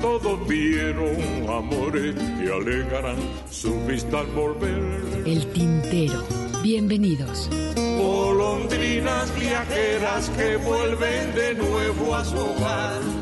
todos vieron amores que alegarán su vista al volver. El tintero, bienvenidos. Golondrinas viajeras que vuelven de nuevo a su hogar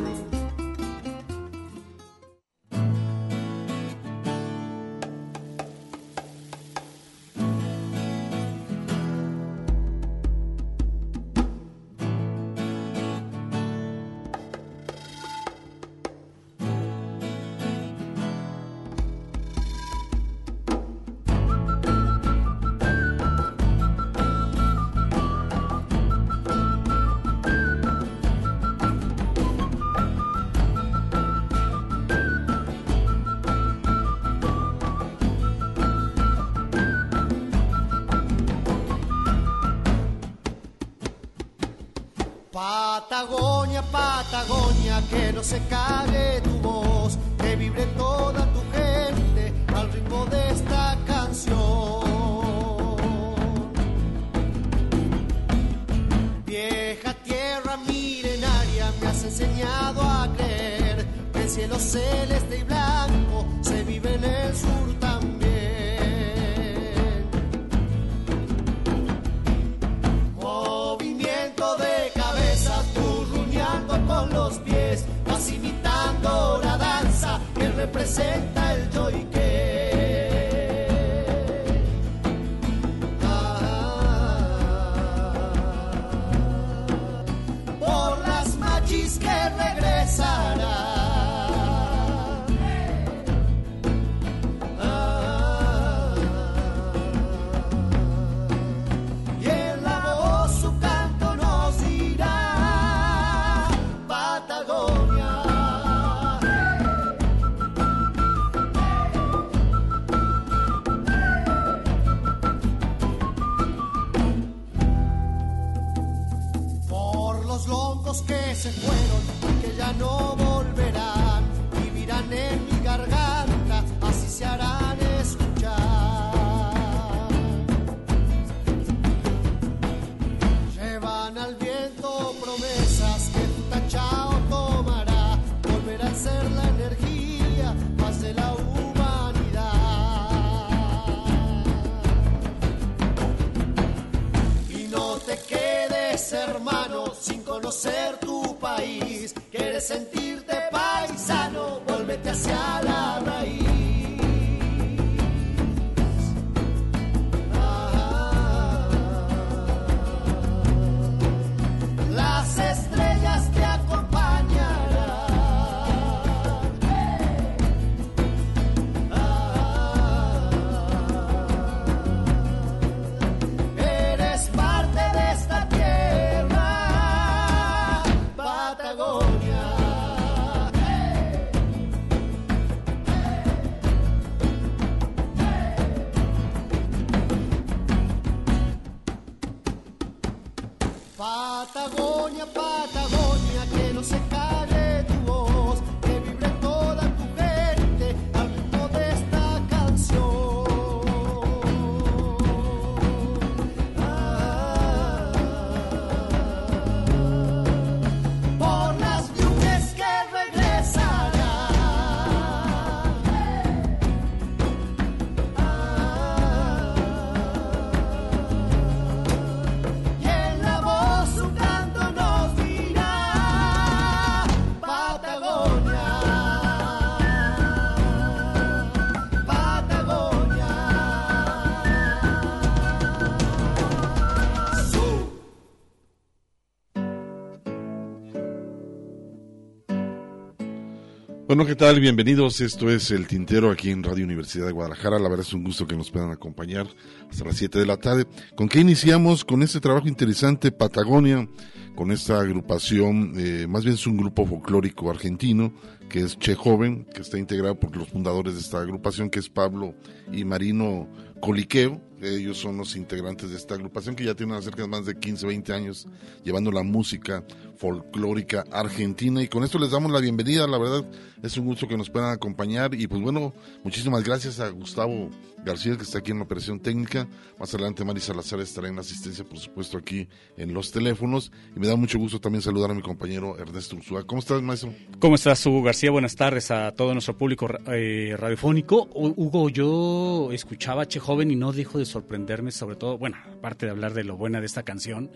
Bueno, ¿qué tal? Bienvenidos. Esto es El Tintero aquí en Radio Universidad de Guadalajara. La verdad es un gusto que nos puedan acompañar hasta las 7 de la tarde. ¿Con qué iniciamos? Con este trabajo interesante, Patagonia, con esta agrupación, eh, más bien es un grupo folclórico argentino, que es Che Joven, que está integrado por los fundadores de esta agrupación, que es Pablo y Marino Coliqueo. Ellos son los integrantes de esta agrupación que ya tienen cerca de más de 15, 20 años llevando la música folclórica argentina. Y con esto les damos la bienvenida. La verdad es un gusto que nos puedan acompañar. Y pues bueno, muchísimas gracias a Gustavo García, que está aquí en la operación técnica. Más adelante Mari Salazar estará en la asistencia, por supuesto, aquí en los teléfonos. Y me da mucho gusto también saludar a mi compañero Ernesto Ursúa. ¿Cómo estás, maestro? ¿Cómo estás, Hugo García? Buenas tardes a todo nuestro público eh, radiofónico. Hugo, yo escuchaba a Che Joven y no dejo de sorprenderme, sobre todo, bueno, aparte de hablar de lo buena de esta canción,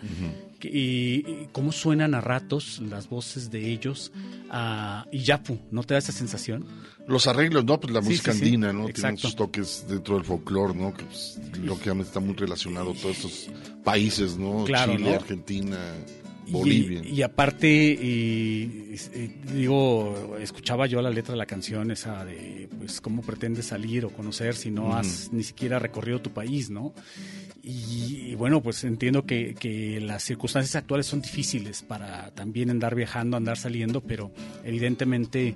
y, cómo suenan a ratos las voces de ellos a Iyapu, ¿no te da esa sensación? Los arreglos, ¿no? Pues la música andina, ¿no? Tienen sus toques dentro del folclore, ¿no? Que pues, lógicamente está muy relacionado a todos estos países, ¿no? Chile, Argentina. Bolivia. Y, aparte, y, digo, escuchaba yo la letra de la canción esa de, pues, cómo pretendes salir o conocer si no has ni siquiera recorrido tu país, ¿no? Y, bueno, pues entiendo que, que, las circunstancias actuales son difíciles para también andar viajando, andar saliendo, pero evidentemente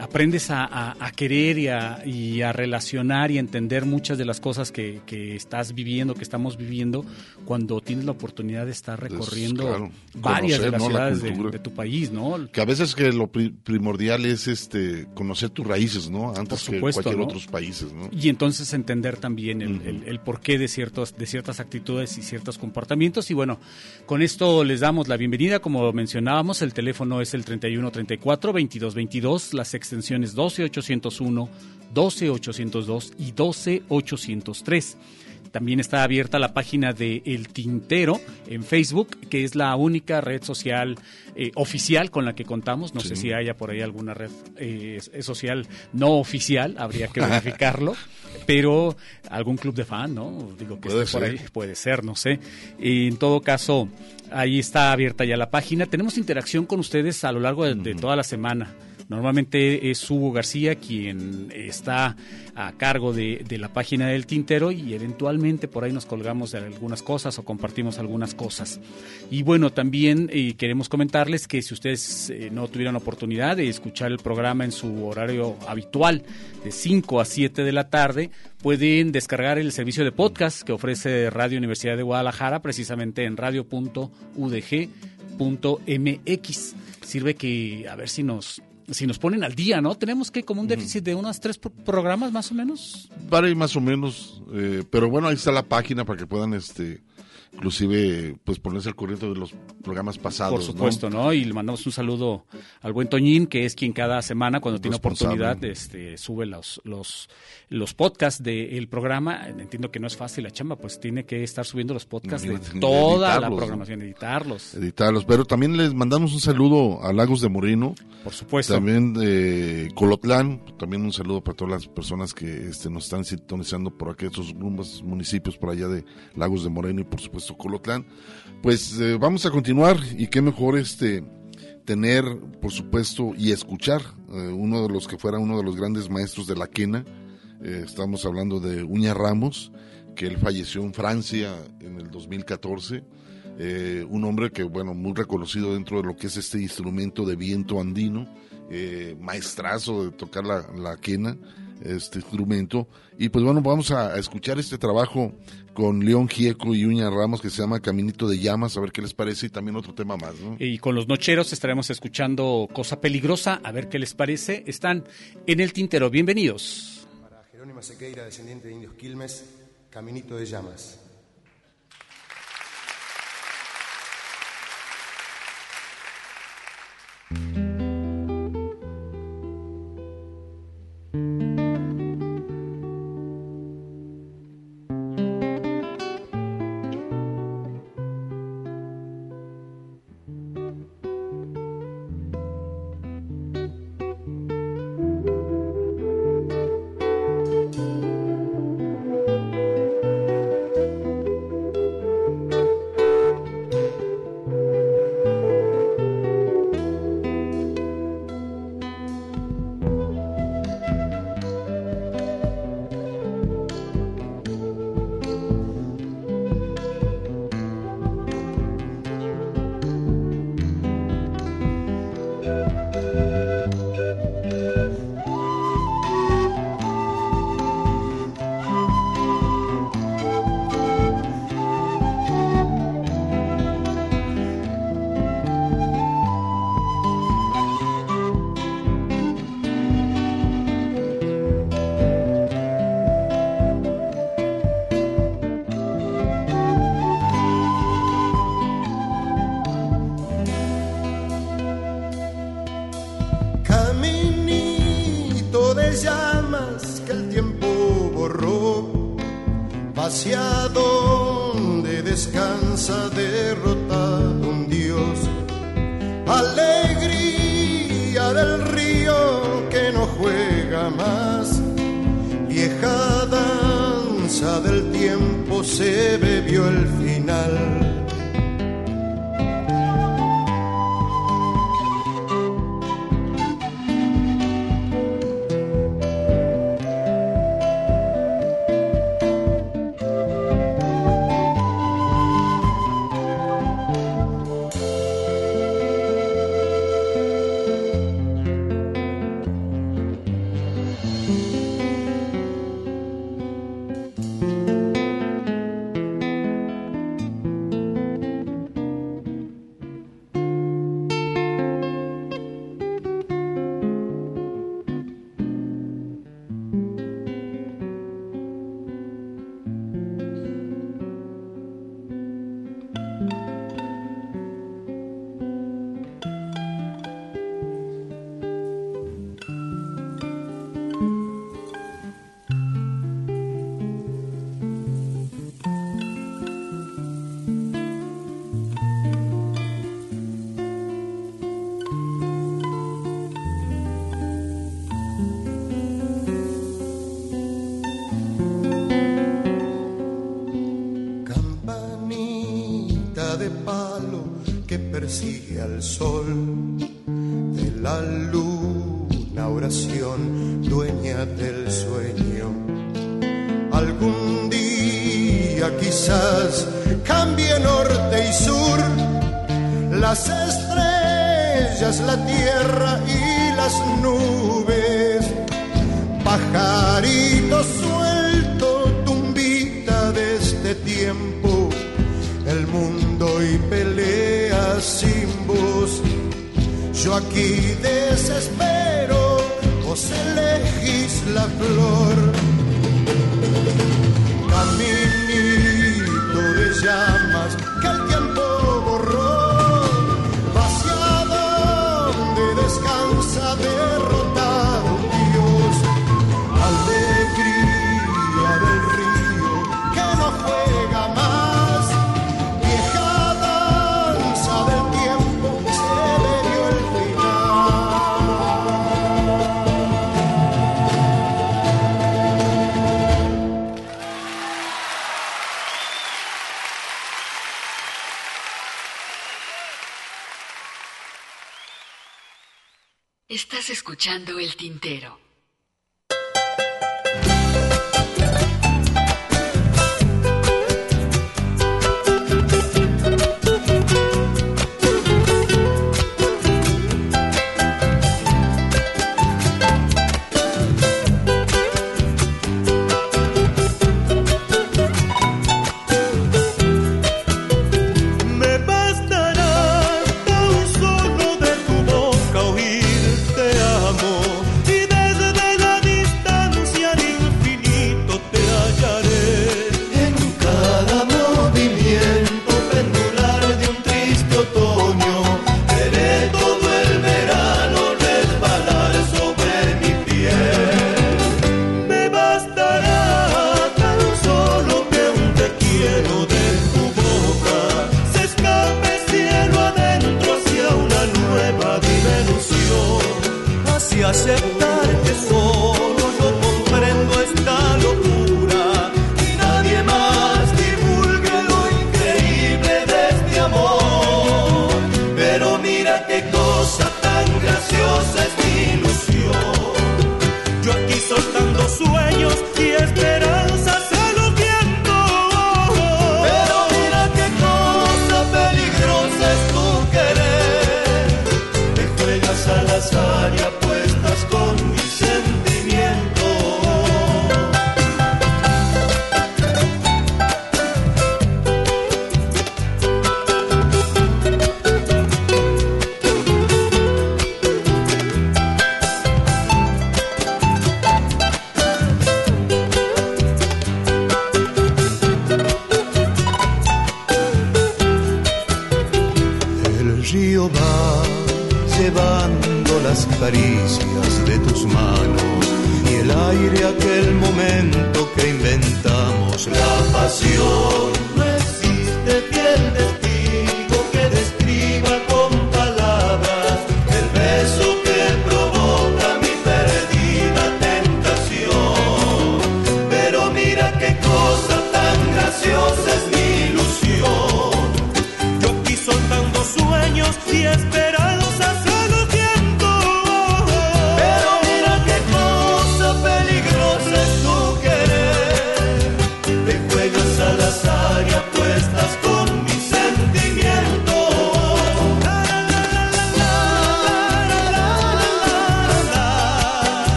aprendes a, a, querer y a, y a, relacionar y entender muchas de las cosas que, que, estás viviendo, que estamos viviendo, cuando tienes la oportunidad de estar recorriendo varias de las ciudades de, tu país, ¿no? Que a veces que lo primordial es este conocer tus raíces, ¿no? Antes que cualquier otros países, ¿no? Y entonces entender también el, el, el porqué de ciertos de ciertas actitudes y ciertos comportamientos. Y bueno, con esto les damos la bienvenida. Como mencionábamos, el teléfono es el 3134-2222, las extensiones 12801, 12802 y 12803. También está abierta la página de El Tintero en Facebook, que es la única red social eh, oficial con la que contamos. No sé si haya por ahí alguna red eh, social no oficial, habría que verificarlo. pero algún club de fan, ¿no? Digo que puede por ahí, puede ser, no sé. en todo caso, ahí está abierta ya la página. Tenemos interacción con ustedes a lo largo de toda la semana. Normalmente es Hugo García quien está a cargo de, la página del tintero y eventualmente por ahí nos colgamos de algunas cosas o compartimos algunas cosas. Y bueno, también eh, queremos comentarles que si ustedes eh, no tuvieran oportunidad de escuchar el programa en su horario habitual de 5 a 7 de la tarde, pueden descargar el servicio de podcast que ofrece Radio Universidad de Guadalajara precisamente en radio.udg.mx. Sirve que a ver si nos si nos ponen al día, ¿no? Tenemos que como un déficit de unas tres programas más o menos. Vale, más o menos, eh, pero bueno, ahí está la página para que puedan este inclusive pues ponerse al corriente de los programas pasados. Por supuesto, ¿no? Y le mandamos un saludo al buen Toñín, que es quien cada semana, cuando tiene oportunidad, este, sube los, los, los podcasts del programa. Entiendo que no es fácil la chamba, pues tiene que estar subiendo los podcasts de toda la programación, editarlos. Editarlos, pero también les mandamos un saludo a Lagos de Moreno. Por supuesto. También de Colotlán, también un saludo para todas las personas que este, nos están sintonizando por aquellos municipios por allá de Lagos de Moreno y por supuesto Colotlán, Pues eh, vamos a continuar y qué mejor este tener, por supuesto, y escuchar eh, uno de los que fuera uno de los grandes maestros de la quena. Eh, estamos hablando de Uña Ramos, que él falleció en Francia en el 2014. un hombre que, bueno, muy reconocido dentro de lo que es este instrumento de viento andino, maestrazo de tocar la, la quena este instrumento. Y pues bueno, vamos a, escuchar este trabajo con León Gieco y Uña Ramos que se llama Caminito de Llamas, a ver qué les parece y también otro tema más. Y con los nocheros estaremos escuchando Cosa Peligrosa, a ver qué les parece. Están en el tintero, bienvenidos. Para Jerónima Sequeira, descendiente de Indios Quilmes, Caminito de Llamas. Sol,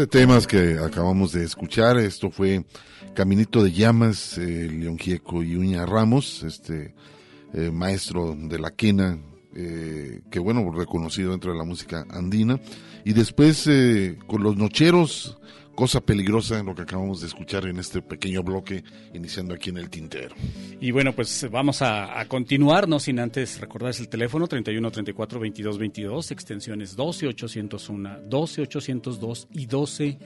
de temas que acabamos de escuchar. Esto fue Caminito de Llamas, eh, León Gieco y Uña Ramos, este eh, maestro de la quena, eh, que bueno, reconocido dentro de la música andina. Y después eh, con los nocheros, cosa peligrosa en lo que acabamos de escuchar en este pequeño bloque, iniciando aquí en el tintero. Y bueno, pues vamos a, continuar, no sin antes recordarles el teléfono 31 34 22 22, extensiones 12 801, 12 802 y 12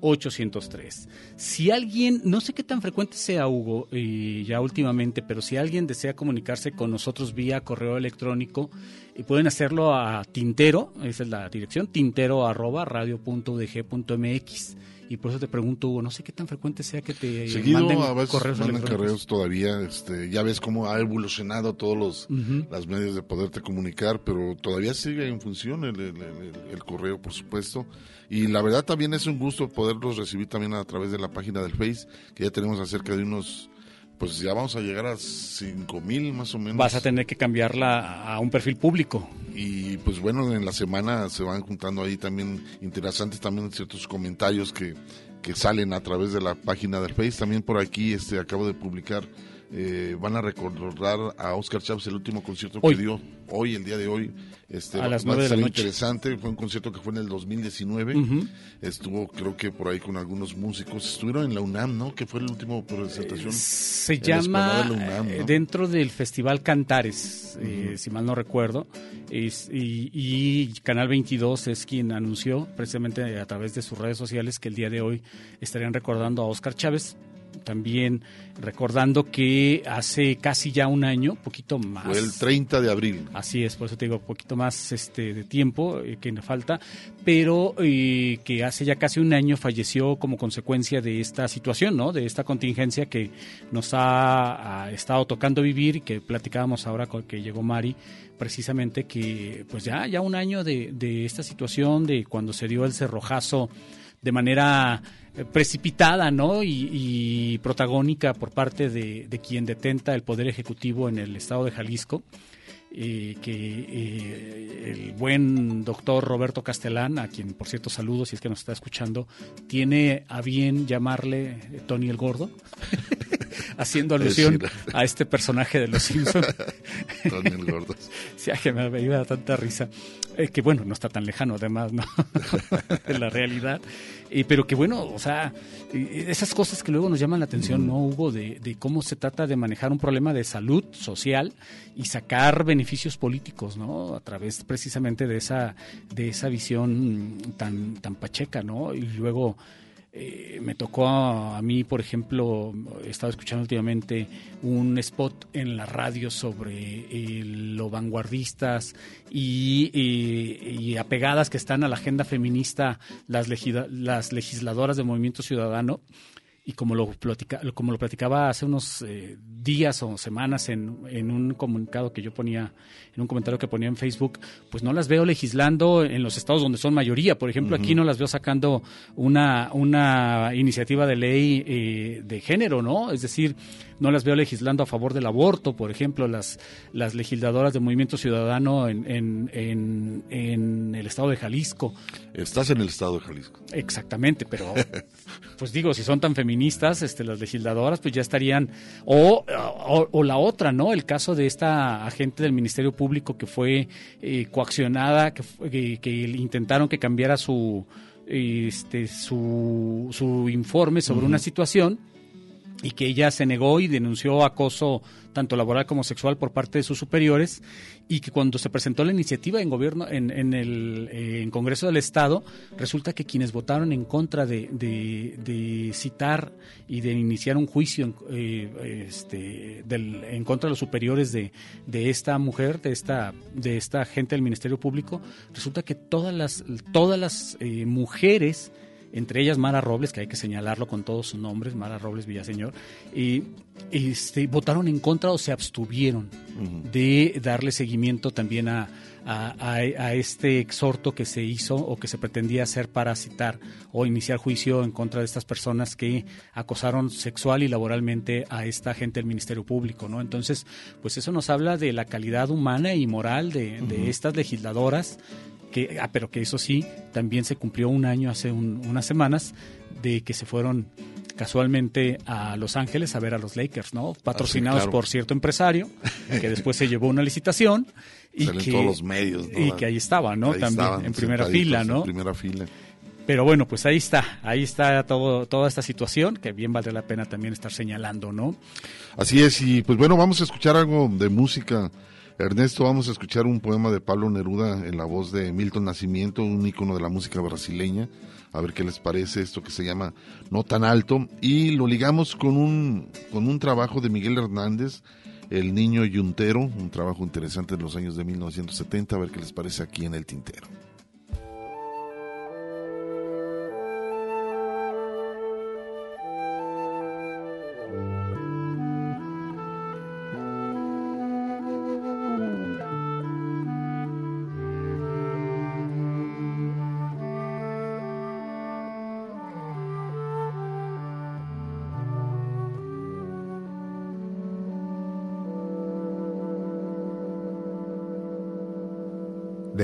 803. Si alguien, no sé qué tan frecuente sea Hugo, y ya últimamente, pero si alguien desea comunicarse con nosotros vía correo electrónico, y pueden hacerlo a tintero, esa es la dirección, tintero arroba radio.udg.mx. Y por eso te pregunto, Hugo, no sé qué tan frecuente sea que te Seguido manden a veces correos mandan correos todavía, este, ya ves cómo ha evolucionado todos los las medios de poderte comunicar, pero todavía sigue en función el, el- el- el correo, por supuesto. Y la verdad también es un gusto poderlos recibir también a través de la página del Face, que ya tenemos acerca de unos, pues ya vamos a llegar a cinco mil más o menos. Vas a tener que cambiarla a un perfil público. Y pues bueno, en la semana se van juntando ahí también interesantes también ciertos comentarios que, que salen a través de la página del Face. También por aquí este acabo de publicar, eh, van a recordar a Oscar Chávez el último concierto Hoy. que dio hoy, el día de hoy. Este, A las va nueve de la noche. interesante, fue un concierto que fue en el 2019. Ujú. Estuvo creo que por ahí con algunos músicos. Estuvieron en la UNAM, ¿no? Que fue la última presentación. Se llama de UNAM, eh, ¿no? dentro del Festival Cantares, eh, si mal no recuerdo, es- y, y Canal 22 es quien anunció precisamente a través de sus redes sociales que el día de hoy estarían recordando a Oscar Chávez. También recordando que hace casi ya un año, poquito más. Fue el 30 de abril. Así es, por eso te digo, poquito más este, de tiempo eh, que me falta, pero eh, que hace ya casi un año falleció como consecuencia de esta situación, ¿no? De esta contingencia que nos ha, ha estado tocando vivir y que platicábamos ahora con que llegó Mari, precisamente que pues ya, ya un año de, de esta situación, de cuando se dio el cerrojazo de manera precipitada ¿no? y, y protagónica por parte de, de quien detenta el Poder Ejecutivo en el estado de Jalisco. eh, que eh, el buen doctor Roberto Castellán, a quien por cierto saludo si es que nos está escuchando, tiene a bien llamarle eh, Tony el Gordo, haciendo alusión a este personaje de los Simpsons. Tony el Gordo. Sí, que me, iba a tanta risa. Eh, que bueno, no está tan lejano además, ¿no? de la realidad. Eh, pero que bueno, o sea, esas cosas que luego nos llaman la atención, ¿no, Hugo? De, de cómo se trata de manejar un problema de salud social y sacar beneficios políticos, ¿no? A través precisamente de esa, de esa visión tan, tan pacheca, ¿no? Y luego eh, me tocó a, mí, por ejemplo, he estado escuchando últimamente un spot en la radio sobre eh, lo vanguardistas y, y- apegadas que están a la agenda feminista las, legisladoras del Movimiento Ciudadano. Y como lo, platica, como lo platicaba hace unos eh, días o semanas en, un comunicado que yo ponía, en un comentario que ponía en Facebook, pues no las veo legislando en los estados donde son mayoría. Por ejemplo, aquí no las veo sacando una, una iniciativa de ley eh, de género, ¿no? Es decir, no las veo legislando a favor del aborto, por ejemplo, las, las legisladoras del Movimiento Ciudadano en, en, en, el estado de Jalisco. Estás en el estado de Jalisco. Exactamente, pero pues digo, si son tan feministas, este, las legisladoras, pues ya estarían, o, o, la otra, ¿no? El caso de esta agente del Ministerio Público que fue eh, coaccionada, que, que, intentaron que cambiara su, este, su, su informe sobre una situación y que ella se negó y denunció acoso tanto laboral como sexual por parte de sus superiores y que cuando se presentó la iniciativa en gobierno en, en el eh, en Congreso del Estado resulta que quienes votaron en contra de, de, citar y de iniciar un juicio eh, este, del, en contra de los superiores de, de esta mujer de esta de esta gente del Ministerio Público resulta que todas las todas las eh, mujeres entre ellas Mara Robles, que hay que señalarlo con todos sus nombres, Mara Robles Villaseñor, y este, votaron en contra o se abstuvieron de darle seguimiento también a, a, este exhorto que se hizo o que se pretendía hacer para citar o iniciar juicio en contra de estas personas que acosaron sexual y laboralmente a esta gente del Ministerio Público, ¿no? Entonces, pues eso nos habla de la calidad humana y moral de, de estas legisladoras que, ah, pero que eso sí, también se cumplió un año hace unas semanas de que se fueron casualmente a Los Ángeles a ver a los Lakers, ¿no? Patrocinados por cierto empresario, que después se llevó una licitación y que todos los medios, y que ahí estaba, ¿no? También en primera fila, ¿no? En primera fila. Pero bueno, pues ahí está, ahí está todo, toda esta situación que bien vale la pena también estar señalando, ¿no? Así es, y pues bueno, vamos a escuchar algo de música Ernesto, vamos a escuchar un poema de Pablo Neruda en la voz de Milton Nacimiento, un ícono de la música brasileña. A ver qué les parece esto que se llama No tan alto. Y lo ligamos con un, con un trabajo de Miguel Hernández, El Niño Yuntero, un trabajo interesante de los años de 1970. A ver qué les parece aquí en el tintero.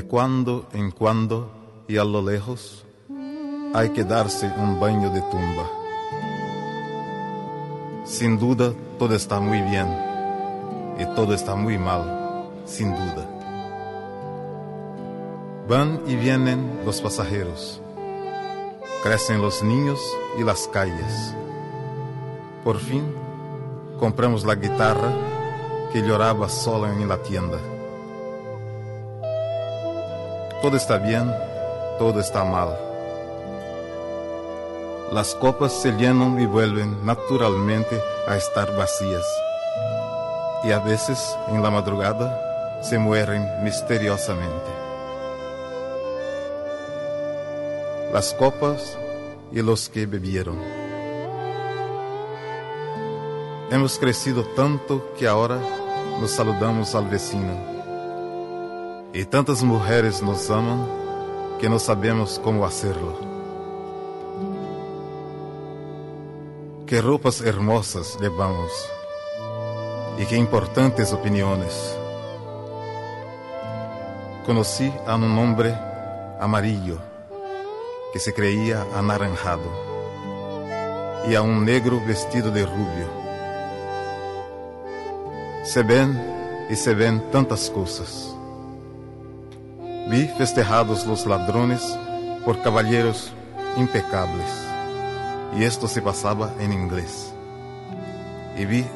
Cuando en cuando y a lo lejos hay que darse un baño de tumba. Sin duda todo está muy bien y todo está muy mal, sin duda. Van y vienen los pasajeros, crecen los niños y las calles. Por fin compramos la guitarra que lloraba sola en la tienda todo está bien, todo está mal. Las copas se llenan y vuelven naturalmente a estar vacías. Y a veces en la madrugada se mueren misteriosamente. Las copas y los que bebieron. Hemos crecido tanto que ahora nos saludamos al vecino y tantas mujeres nos aman que no sabemos cómo hacerlo. Qué ropas hermosas llevamos y qué importantes opiniones. Conocí a un hombre amarillo que se creía anaranjado y a un negro vestido de rubio. Se ven y se ven tantas cosas. Vi festejados los ladrones por caballeros impecables, y esto se pasaba en inglés. Y vi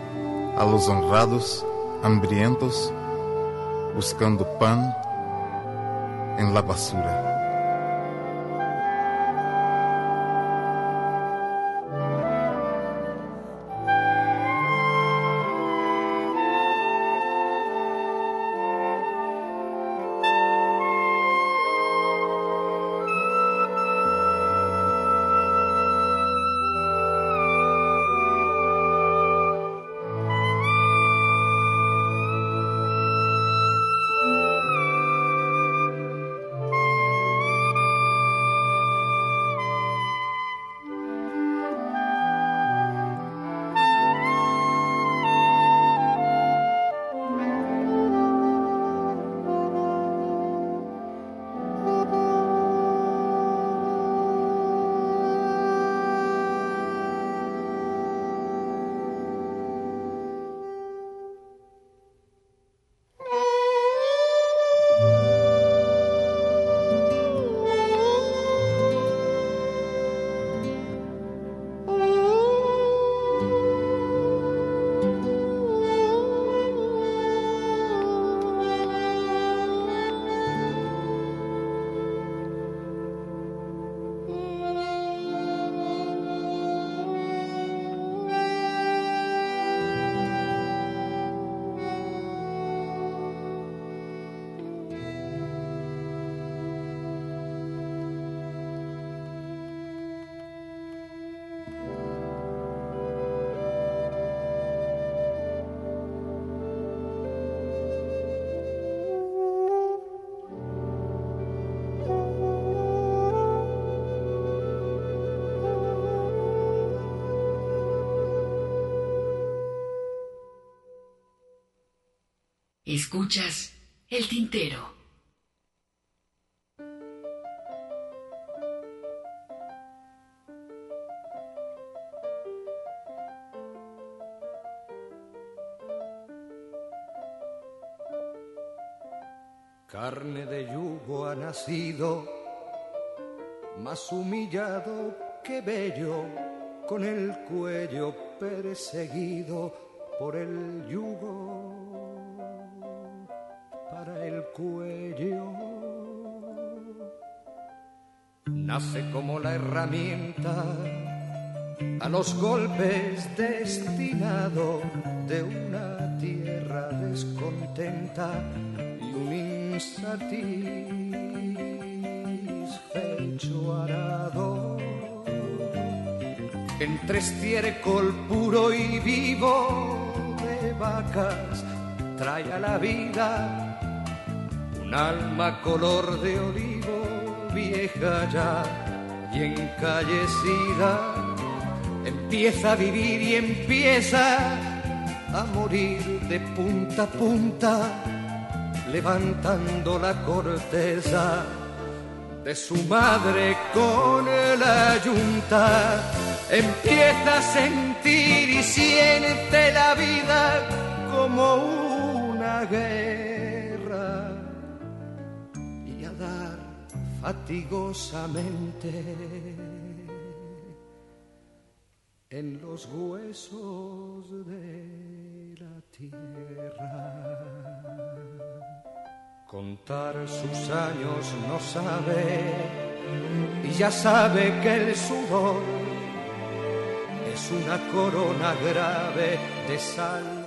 a los honrados hambrientos buscando pan en la basura. Escuchas el tintero. Carne de yugo ha nacido, más humillado que bello, con el cuello perseguido por el yugo, cuello. Nace como la herramienta a los golpes destinado de una tierra descontenta y un insatisfecho arado. Entre estiércol puro y vivo de vacas trae a la vida alma color de olivo vieja ya y encallecida empieza a vivir y empieza a morir de punta a punta, levantando la corteza de su madre con la yunta. Empieza a sentir y siente la vida como una guerra fatigosamente en los huesos de la tierra. Contar sus años no sabe y ya sabe que el sudor es una corona grave de sal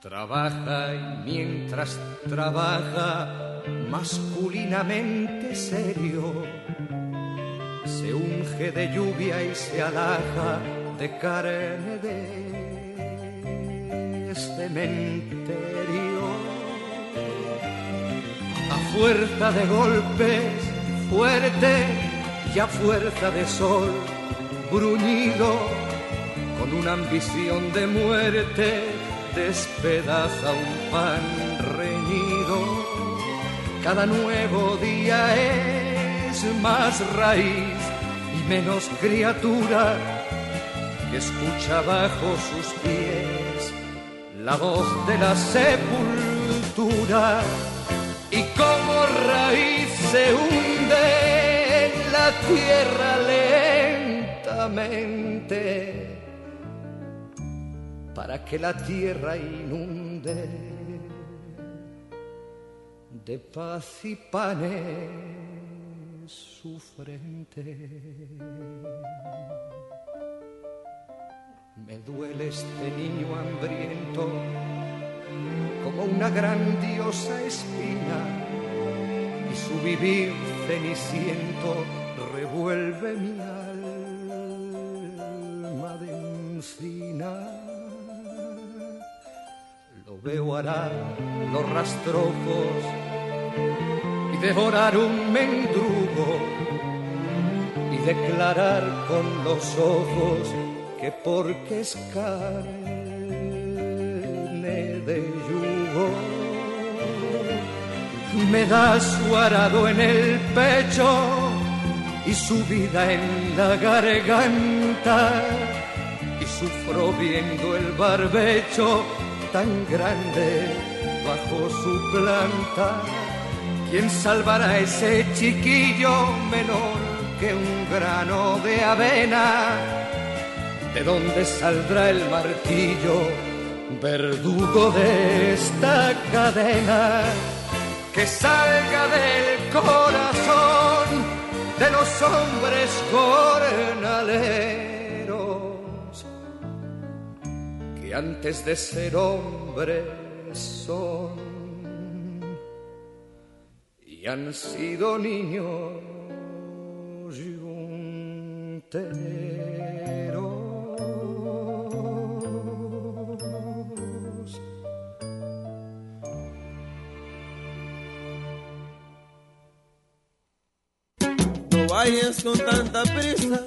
Trabaja y mientras trabaja masculinamente serio, se unge de lluvia y se alaja de carne de cementerio. A fuerza de golpes fuerte y a fuerza de sol bruñido, con una ambición de muerte, despedaza un pan reñido. Cada nuevo día es más raíz y menos criatura que escucha bajo sus pies la voz de la sepultura. Y como raíz se hunde en la tierra lentamente para que la tierra inunde de paz y panes su frente. Me duele este niño hambriento como una grandiosa espina y su vivir ceniciento revuelve mi alma de encina. Veo arar los rastrojos y devorar un mendrugo y declarar con los ojos que porque es carne de yugo me da su arado en el pecho y su vida en la garganta y sufro viendo el barbecho tan grande bajo su planta. ¿Quién salvará a ese chiquillo menor que un grano de avena? ¿De dónde saldrá el martillo, verdugo de esta cadena? Que salga del corazón de los hombres jornaleros que antes de ser hombres son y han sido niños yunteros. No vayas con tanta prisa,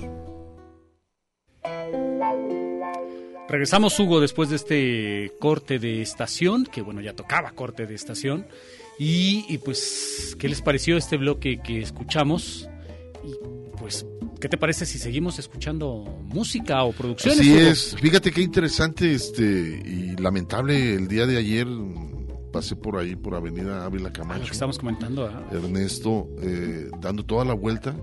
Regresamos, Hugo, después de este corte de estación, que bueno, ya tocaba corte de estación. Y, y pues, ¿qué les pareció este bloque que escuchamos? Y pues, ¿qué te parece si seguimos escuchando música o producciones? Así Hugo? es, fíjate qué interesante este y lamentable el día de ayer pasé por ahí por Avenida Ávila Ah, lo Camacho. que estamos comentando. Ernesto eh, dando toda la vuelta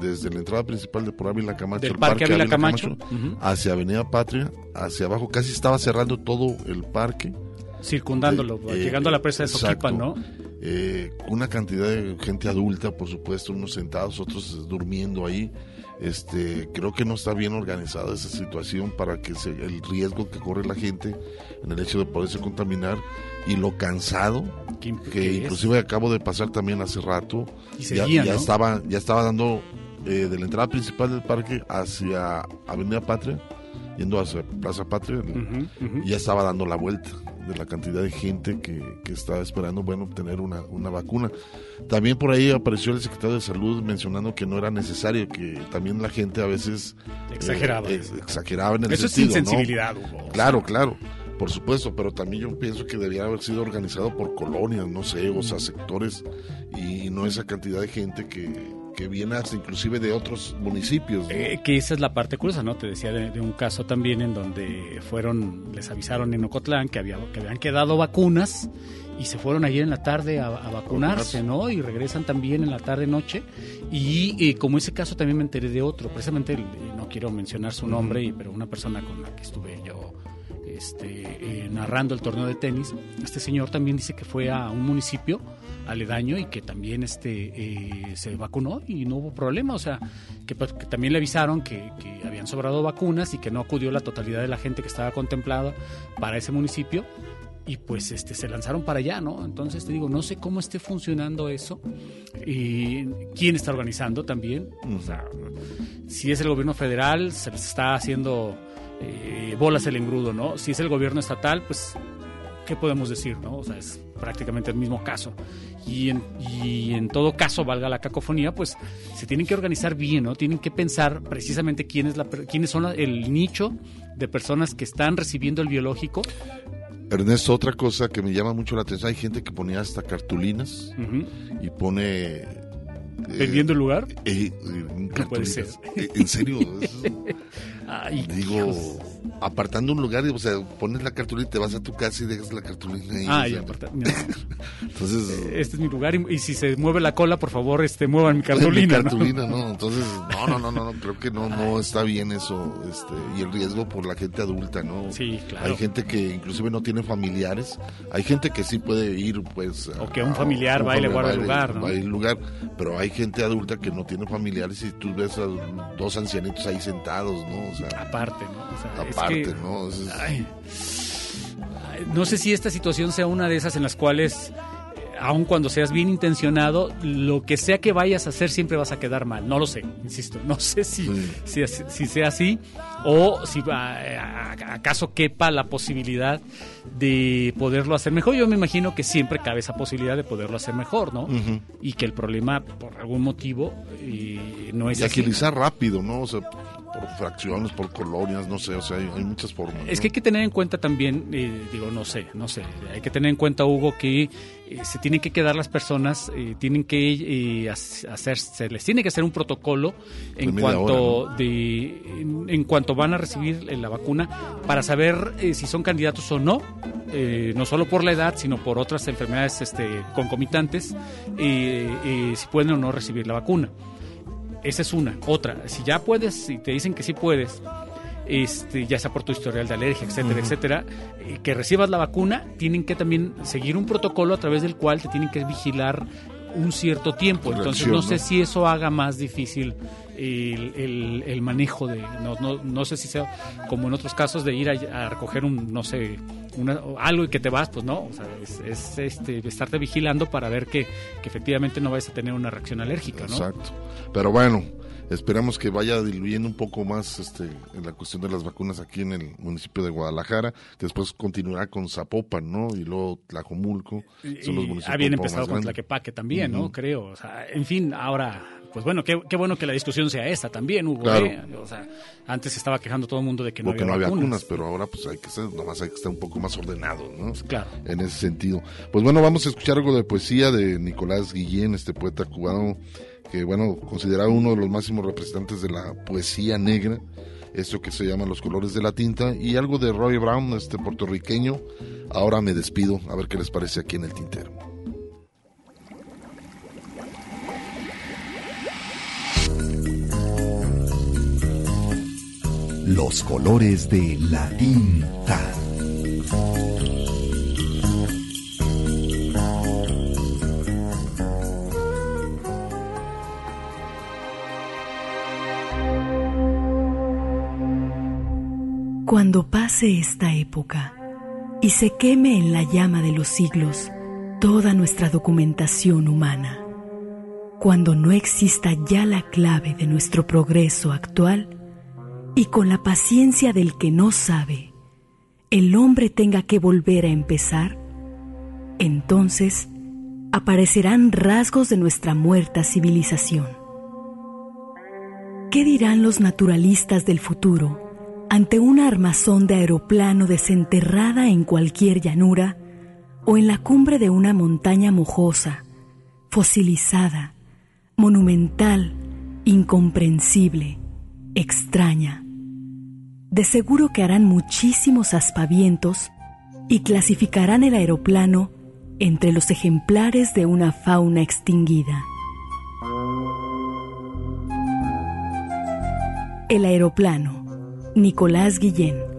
desde la entrada principal de por Ávila Camacho, Del el Parque Ávila Camacho. Ujú. hacia Avenida Patria, hacia abajo, casi estaba cerrando todo el parque. Circundándolo, Eh, llegando a la presa de exacto. Soquipan, ¿no? Eh, una cantidad de gente adulta, por supuesto, unos sentados, otros durmiendo ahí. Este, creo que no está bien organizada esa situación para que se- el riesgo que corre la gente en el hecho de poderse contaminar y lo cansado ¿Qué- que es? inclusive acabo de pasar también hace rato Y ya, seguía, ya ¿no? estaba ya estaba dando eh, de la entrada principal del parque hacia Avenida Patria yendo hacia Plaza Patria y ya estaba dando la vuelta de la cantidad de gente que, que estaba esperando bueno obtener una, una vacuna también por ahí apareció el secretario de salud mencionando que no era necesario que también la gente a veces eh, Exageraba. ex- exageraba en el Eso es sentido, ¿no? insensibilidad, Hugo. Claro, claro, por supuesto, pero también yo pienso que debería haber sido organizado por colonias, no sé, o sea, sectores y no esa cantidad de gente que, que viene hasta inclusive de otros municipios. ¿no? Eh, que esa es la parte curiosa, ¿no? Te decía de, de un caso también en donde fueron, les avisaron en Ocotlán que, había, que habían quedado vacunas y se fueron ayer en la tarde a, a vacunarse, ¿no? Y regresan también en la tarde-noche. Y eh, como ese caso también me enteré de otro, precisamente, no quiero mencionar su nombre, pero una persona con la que estuve yo este, eh, narrando el torneo de tenis, este señor también dice que fue a un municipio aledaño y que también este eh, se vacunó y no hubo problema, o sea, que, pues, también le avisaron que, que habían sobrado vacunas y que no acudió la totalidad de la gente que estaba contemplada para ese municipio y pues este se lanzaron para allá, ¿no? Entonces te digo, no sé cómo esté funcionando eso y quién está organizando también, o sea, si es el gobierno federal se les está haciendo eh, bolas el engrudo, ¿no? Si es el gobierno estatal, pues ¿qué podemos decir, no? O sea, es prácticamente el mismo caso. Y en, y en todo caso, valga la cacofonía, pues se tienen que organizar bien, ¿no? Tienen que pensar precisamente quién es la, quiénes son la- el nicho de personas que están recibiendo el biológico. Ernesto, otra cosa que me llama mucho la atención, hay gente que ponía hasta cartulinas y pone... eh, ¿Vendiendo el lugar? eh, eh, No puede ser. Eh, En serio, Ay, digo, apartando un lugar, y, o sea, pones la cartulina y te vas a tu casa y dejas la cartulina ahí. Ah, aparta- mira. Entonces, Este es mi lugar y, y si se mueve la cola, por favor, este, muevan mi Mi cartulina. ¿no? cartulina, ¿no? Entonces, no, no, no, no, no, creo que no, no está bien eso, este, y el riesgo por la gente adulta, ¿no? Sí, claro. Hay gente que inclusive no tiene familiares, hay gente que sí puede ir, pues... O que un familiar va y le guarda el lugar, ¿no? Va el lugar, pero hay gente adulta que no tiene familiares y tú ves a dos ancianitos ahí sentados, ¿no? Sea, Aparte, ¿no? O sea, es aparte, que- ¿no? Es- Ay, ay, no sé si esta situación sea una de esas en las cuales, aun cuando seas bien intencionado, lo que sea que vayas a hacer siempre vas a quedar mal. No lo sé, insisto. No sé si, si, sea así o si va- a- a- acaso quepa la posibilidad de poderlo hacer mejor. Yo me imagino que siempre cabe esa posibilidad de poderlo hacer mejor, ¿no? Y que el problema, por algún motivo, eh, no es y así. agilizar rápido, ¿no? O sea, por fracciones, por colonias, no sé, o sea, hay, hay muchas formas. Es ¿no? que hay que tener en cuenta también, eh, digo, no sé, no sé, hay que tener en cuenta, Hugo, que eh, se tienen que quedar las personas, eh, tienen que eh, hac- hacer, se les tiene que hacer un protocolo en cuanto hora, de, en, en cuanto van a recibir eh, la vacuna para saber eh, si son candidatos o no, eh, no solo por la edad, sino por otras enfermedades este, concomitantes, si pueden o no recibir la vacuna. Esa es una. Otra, si ya puedes, si te dicen que sí puedes, este, ya sea por tu historial de alergia, etcétera, etcétera, eh, que recibas la vacuna, tienen que también seguir un protocolo a través del cual te tienen que vigilar un cierto tiempo. Entonces Reacción, no sé ¿no? si eso haga más difícil el, el- el manejo de... No, no, no sé si sea como en otros casos de ir a, recoger un, no sé, una- algo y que te vas, pues no. O sea, es, es, este, estarte vigilando para ver que, que efectivamente no vayas a tener una reacción alérgica, ¿no? Exacto. Pero bueno, esperamos que vaya diluyendo un poco más este, en la cuestión de las vacunas aquí en el municipio de Guadalajara, que después continuará con Zapopan, ¿no? Y luego Tlajomulco. Son los Y municipios habían empezado con. Tlaquepaque también, ¿no? Creo. O sea, en fin, ahora, pues bueno, qué, qué bueno que la discusión sea esta también, Hugo. Claro. ¿eh? O sea, antes se estaba quejando todo el mundo de que no había no había vacunas. vacunas, pero ahora pues hay que ser, nomás hay que estar un poco más ordenado, ¿no? Claro. En ese sentido. Pues bueno, vamos a escuchar algo de poesía de Nicolás Guillén, este poeta cubano que bueno, considerado uno de los máximos representantes de la poesía negra, esto que se llama Los colores de la tinta, y algo de Roy Brown, este puertorriqueño. Ahora me despido, a ver qué les parece aquí en el tintero. Los colores de la tinta. Cuando pase esta época y se queme en la llama de los siglos toda nuestra documentación humana, cuando no exista ya la clave de nuestro progreso actual y con la paciencia del que no sabe, el hombre tenga que volver a empezar, entonces aparecerán rasgos de nuestra muerta civilización. ¿Qué dirán los naturalistas del futuro ante una armazón de aeroplano desenterrada en cualquier llanura o en la cumbre de una montaña mojosa, fosilizada, monumental, incomprensible, extraña? De seguro que harán muchísimos aspavientos y clasificarán el aeroplano entre los ejemplares de una fauna extinguida. El aeroplano. Nicolás Guillén.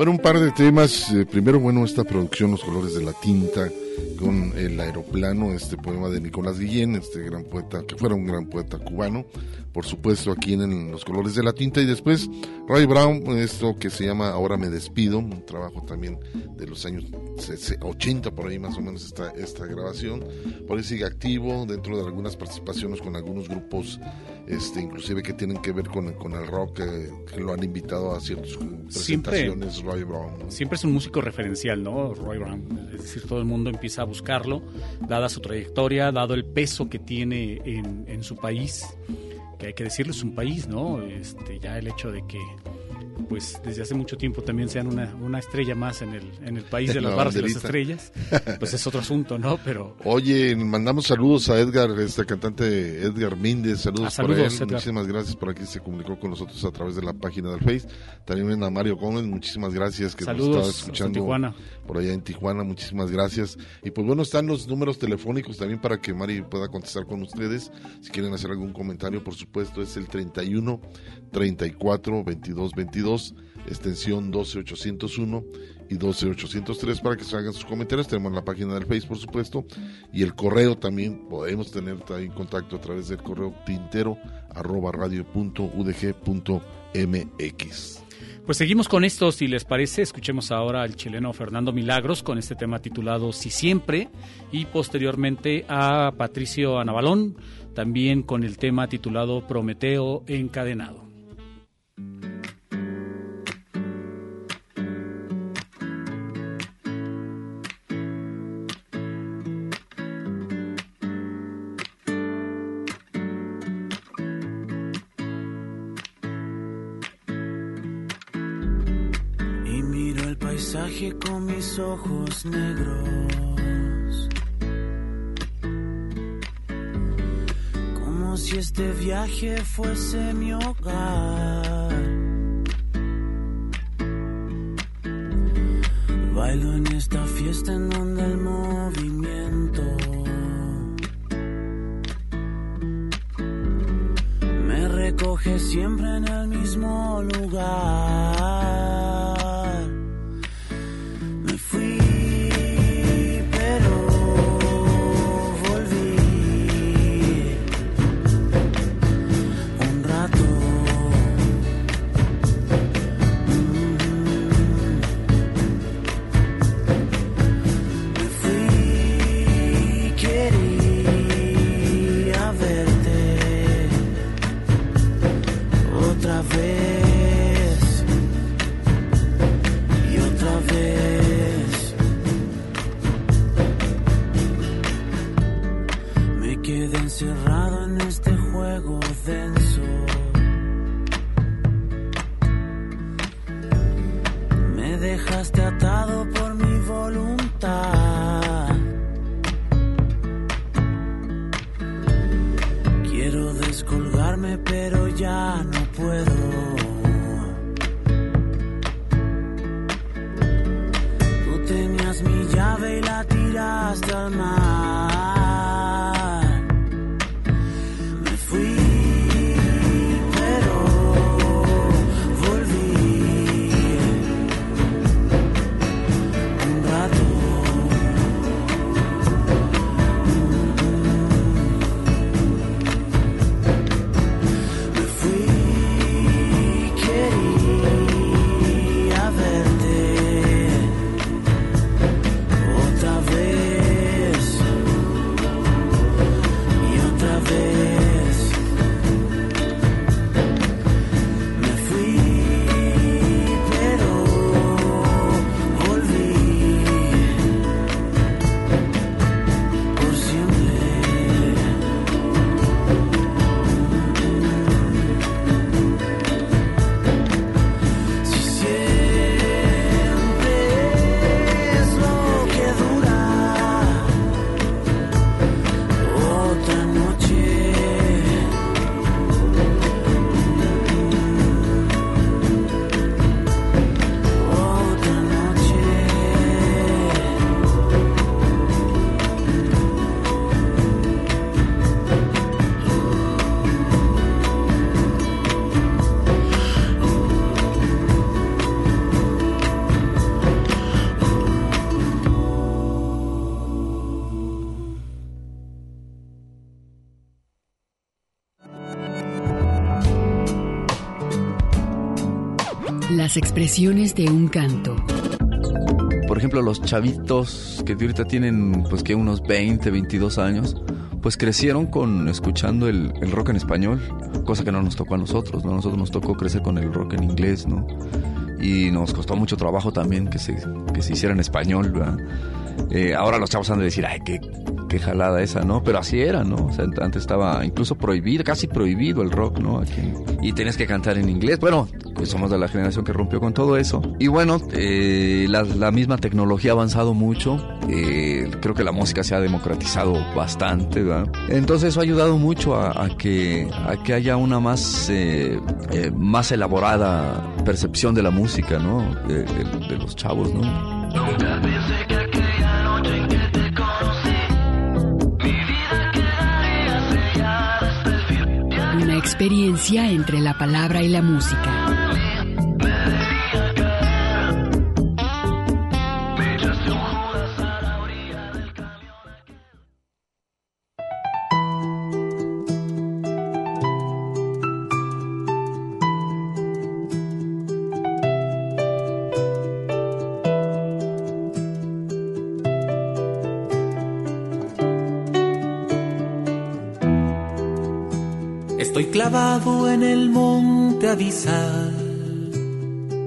Bueno, un par de temas. Eh, primero, bueno, esta producción Los colores de la tinta con el aeroplano, este poema de Nicolás Guillén, este gran poeta, que fuera un gran poeta cubano, por supuesto aquí en Los colores de la tinta, y después Ray Brown, esto que se llama Ahora me despido, un trabajo también de los años 80 por ahí más o menos esta, esta grabación, por ahí sigue activo dentro de algunas participaciones con algunos grupos, este inclusive que tienen que ver con, con el rock, eh, que lo han invitado a ciertas presentaciones, siempre, Siempre es un músico referencial, ¿no? Roy Brown, es decir, todo el mundo empieza a buscarlo, dada su trayectoria, dado el peso que tiene en, en su país, que hay que decirlo, es un país, ¿no? Este, ya el hecho de que pues desde hace mucho tiempo también sean una, una estrella más en el, en el país de las barras de las estrellas, pues es otro asunto, ¿no? Pero Oye, mandamos saludos a Edgar, este cantante Edgar Míndez, saludos, Ah, saludos, por él, Edgar. muchísimas gracias por aquí se comunicó con nosotros a través de la página del Face, también a Mario Gómez, muchísimas gracias que Saludos, nos estaba escuchando Tijuana. Por allá en Tijuana, muchísimas gracias. Y pues bueno, están los números telefónicos también para que Mari pueda contestar con ustedes, si quieren hacer algún comentario, por supuesto, es el 31 34 22 22 extensión 12801 y 12803 para que se hagan sus comentarios. Tenemos la página del Face, por supuesto, y el correo también. Podemos tener también contacto a través del correo tintero arroba radio udg mx. Pues seguimos con esto, si les parece, escuchemos ahora al chileno Fernando Milagros con este tema titulado Si Siempre y posteriormente a Patricio Anabalón también con el tema titulado Prometeo encadenado. Paisaje con mis ojos negros. Como si este viaje fuese mi hogar. Bailo en esta fiesta en donde el movimiento me recoge siempre en el mismo lugar. Las expresiones de un canto. Por ejemplo, los chavitos que ahorita tienen pues que unos 20, 22 años, pues crecieron con escuchando el, rock en español, cosa que no nos tocó a nosotros, ¿no? A nosotros nos tocó crecer con el rock en inglés, ¿no? Y nos costó mucho trabajo también que se, que se hiciera en español, ¿verdad? Eh, ahora los chavos han de decir, ay, qué, qué jalada esa, ¿no? Pero así era, ¿no? O sea, antes estaba incluso prohibido, casi prohibido el rock, ¿no? Aquí, y tenías que cantar en inglés. Bueno, pues somos de la generación que rompió con todo eso. Y bueno, eh, la, la, misma tecnología ha avanzado mucho. Eh, creo que la música se ha democratizado bastante, ¿verdad? Entonces eso ha ayudado mucho a, a que, a que haya una más, eh, eh más elaborada percepción de la música, ¿no? De, de, de los chavos, ¿no? Nunca pensé que experiencia entre la palabra y la música.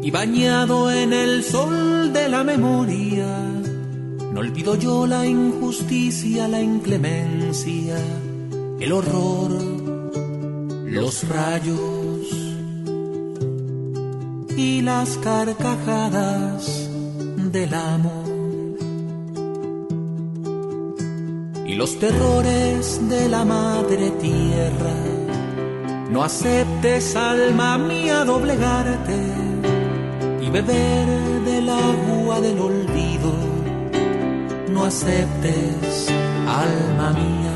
Y bañado en el sol de la memoria. No olvido yo la injusticia, la inclemencia, el horror, los rayos y las carcajadas del amor. Y los terrores de la madre tierra no aceptes, alma mía, doblegarte beber del agua del olvido. No aceptes, alma mía.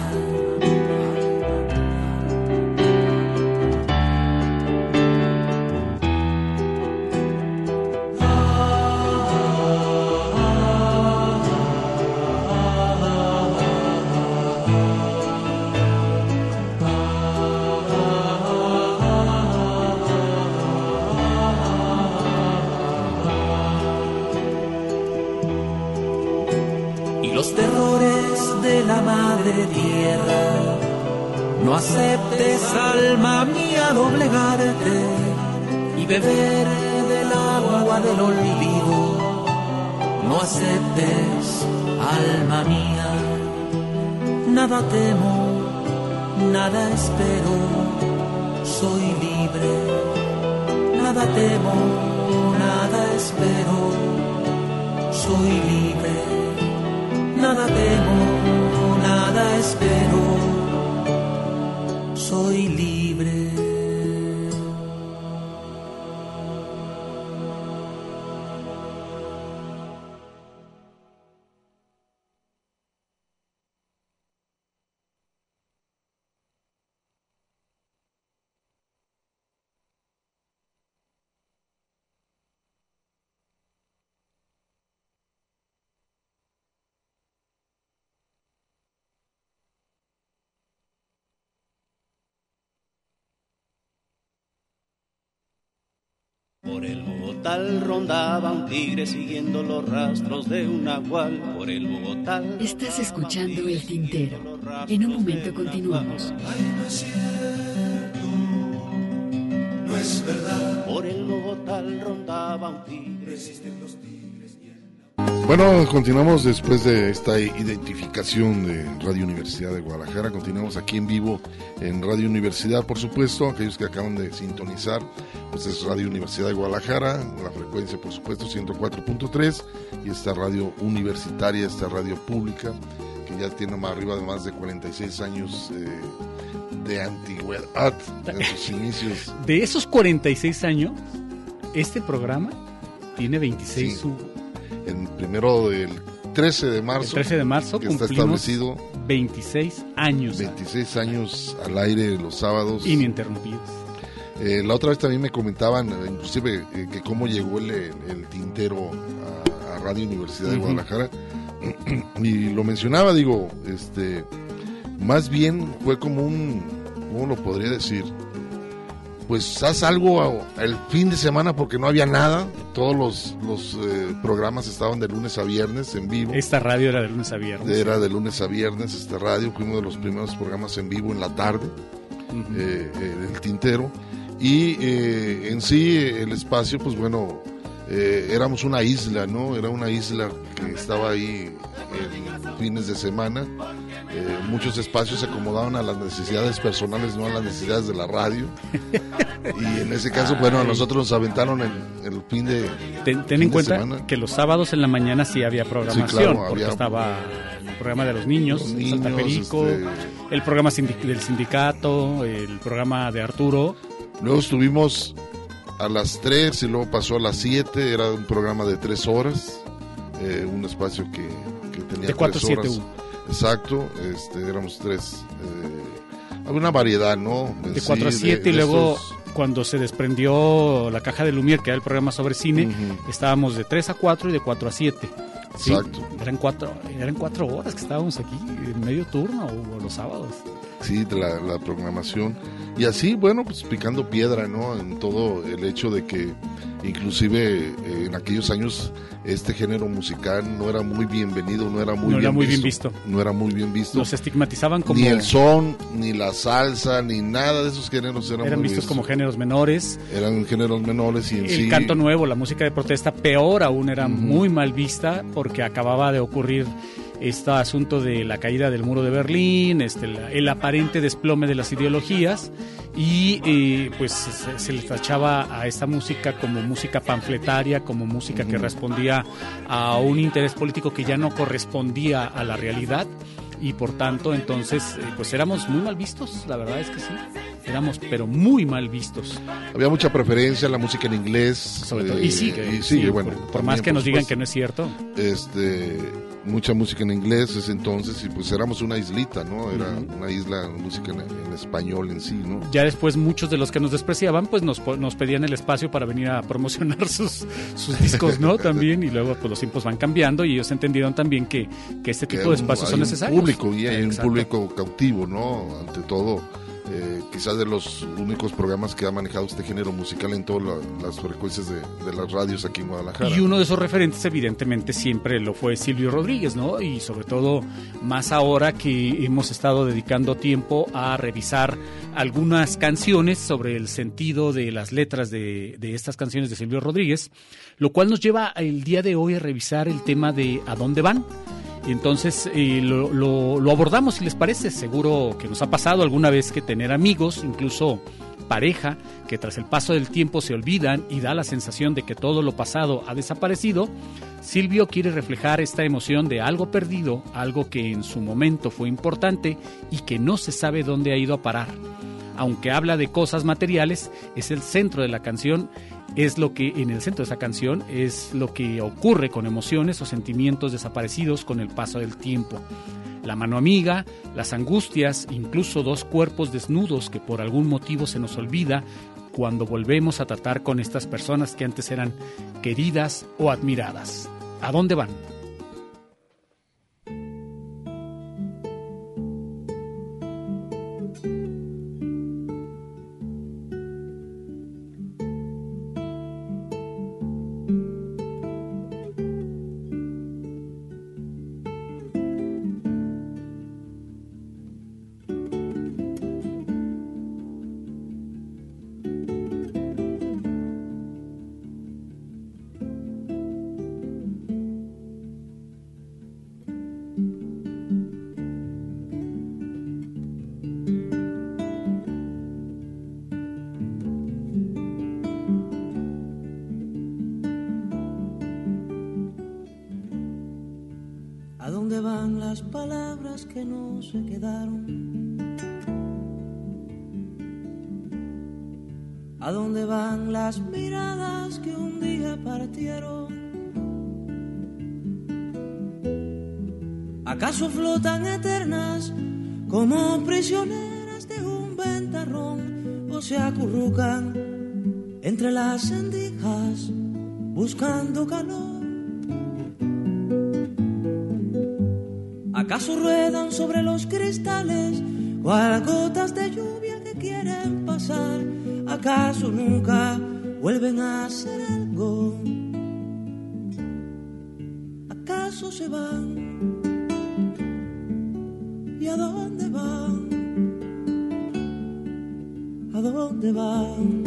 Nada temo, nada espero, soy libre. Nada temo, Por el Bogotá rondaba un tigre siguiendo los rastros de un nahual. Por el Bogotá. Estás escuchando el tintero. En un momento continuamos. no es cierto, no es verdad. Por el Bogotá rondaba un tigre. Resisten los tigres. Bueno, continuamos después de esta identificación de Radio Universidad de Guadalajara. Continuamos aquí en vivo en Radio Universidad, por supuesto. Aquellos que acaban de sintonizar, pues es Radio Universidad de Guadalajara, la frecuencia, por supuesto, 104.3 y esta radio universitaria, esta radio pública, que ya tiene más arriba de más de 46 años eh, de antigüedad en sus inicios. De esos 46 años, este programa tiene 26 sí en primero del 13 de marzo. 13 de marzo que está establecido 26 años. 26 años al aire los sábados. Ininterrumpidos. Eh, la otra vez también me comentaban, eh, inclusive, eh, que cómo llegó el, el tintero a, a, Radio Universidad de Guadalajara. y lo mencionaba, digo, este, más bien fue como un, ¿cómo lo podría decir? Pues haz algo el fin de semana porque no había nada. Todos los, los eh, programas estaban de lunes a viernes en vivo. Esta radio era de lunes a viernes. Era de lunes a viernes esta radio. Fue uno de los primeros programas en vivo en la tarde, eh, eh, el tintero. Y en sí el espacio, pues bueno, éramos una isla, ¿no? Era una isla que estaba ahí en fines de semana eh, muchos espacios se acomodaban a las necesidades personales, no a las necesidades de la radio. Y en ese caso, bueno, a nosotros nos aventaron el, el fin de. Ten, en cuenta que los sábados en la mañana sí había programación, porque estaba el programa de los niños, Santa Perico, este, el programa del sindicato, el programa de Arturo. Luego estuvimos a las 3 y luego pasó a las 7, era un programa de 3 horas, eh, un espacio que, que tenía de 4 7 horas. Exacto, este, éramos tres. Eh, había una variedad, ¿no? De 4 a 7 y luego cuando se desprendió la caja de Lumière, que era el programa sobre cine, estábamos de 3 a 4 y de 4 a 7. Exacto. Eran cuatro, eran cuatro horas que estábamos aquí, en medio turno o los sábados. Sí, la, la programación. Y así, bueno, pues picando piedra, ¿no? En todo el hecho de que inclusive eh, en aquellos años este género musical no era muy bienvenido, no era muy, no bien, era muy visto, bien visto. No era muy bien visto. Los estigmatizaban como... Ni el son, ni la salsa, ni nada de esos géneros eran, eran muy vistos como géneros menores. Eran géneros menores y en el sí... canto nuevo, la música de protesta, peor aún, era muy mal vista porque acababa de ocurrir este asunto de la caída del muro de Berlín, este, el aparente desplome de las ideologías y eh, pues se, le tachaba a esta música como música panfletaria, como música que respondía a un interés político que ya no correspondía a la realidad y por tanto entonces eh, pues éramos muy mal vistos, la verdad es que sí, éramos pero muy mal vistos. Había mucha preferencia la música en inglés. Sobre todo, y sigue, y sigue bueno. Por, más que nos digan que no es cierto. Este mucha música en inglés ese entonces y pues éramos una islita, ¿no? Era una isla, música en, español en sí, ¿no? Ya después muchos de los que nos despreciaban pues nos, nos pedían el espacio para venir a promocionar sus, sus discos, ¿no? También y luego pues los tiempos van cambiando y ellos entendieron también que, que este tipo de espacios son necesarios. Público y hay un público cautivo, ¿no? Ante todo eh, quizás de los únicos programas que ha manejado este género musical en todas las frecuencias de, las radios aquí en Guadalajara. Y uno de esos referentes evidentemente siempre lo fue Silvio Rodríguez, ¿no? Y sobre todo más ahora que hemos estado dedicando tiempo a revisar algunas canciones sobre el sentido de las letras de, de estas canciones de Silvio Rodríguez, lo cual nos lleva el día de hoy a revisar el tema de ¿A dónde van? Entonces eh, lo, lo, abordamos, si les parece. Seguro que nos ha pasado alguna vez que tener amigos, incluso pareja, que tras el paso del tiempo se olvidan y da la sensación de que todo lo pasado ha desaparecido. Silvio quiere reflejar esta emoción de algo perdido, algo que en su momento fue importante y que no se sabe dónde ha ido a parar. Aunque habla de cosas materiales, es el centro de la canción es lo que en el centro de esa canción es lo que ocurre con emociones o sentimientos desaparecidos con el paso del tiempo. La mano amiga, las angustias, incluso dos cuerpos desnudos que por algún motivo se nos olvida cuando volvemos a tratar con estas personas que antes eran queridas o admiradas. ¿A dónde van? Calor? ¿Acaso ruedan sobre los cristales cual gotas de lluvia que quieren pasar ¿Acaso nunca vuelven a hacer algo? ¿Acaso se van? ¿Y a dónde van? ¿A dónde van?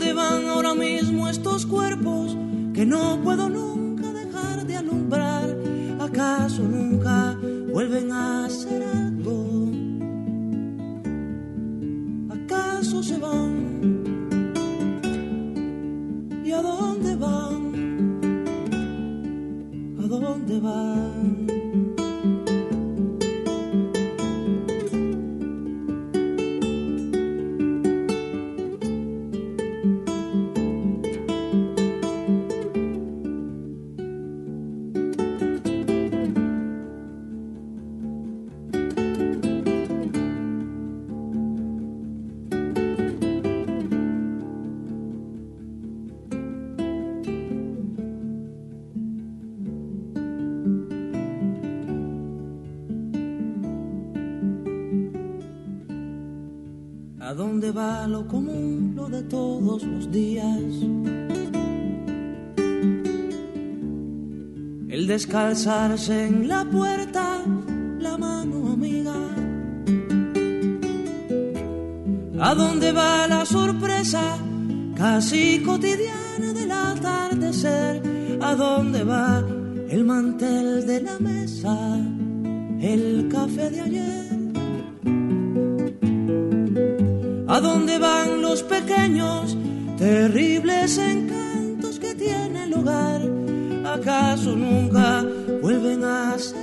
no puedo nunca los días? El descalzarse en la puerta, la mano amiga. ¿A dónde va la sorpresa casi cotidiana del atardecer? ¿A dónde va el mantel de la mesa, el café de ayer? ¿A dónde van los pequeños, terribles encantos que tiene el hogar? ¿Acaso nunca vuelven a hacer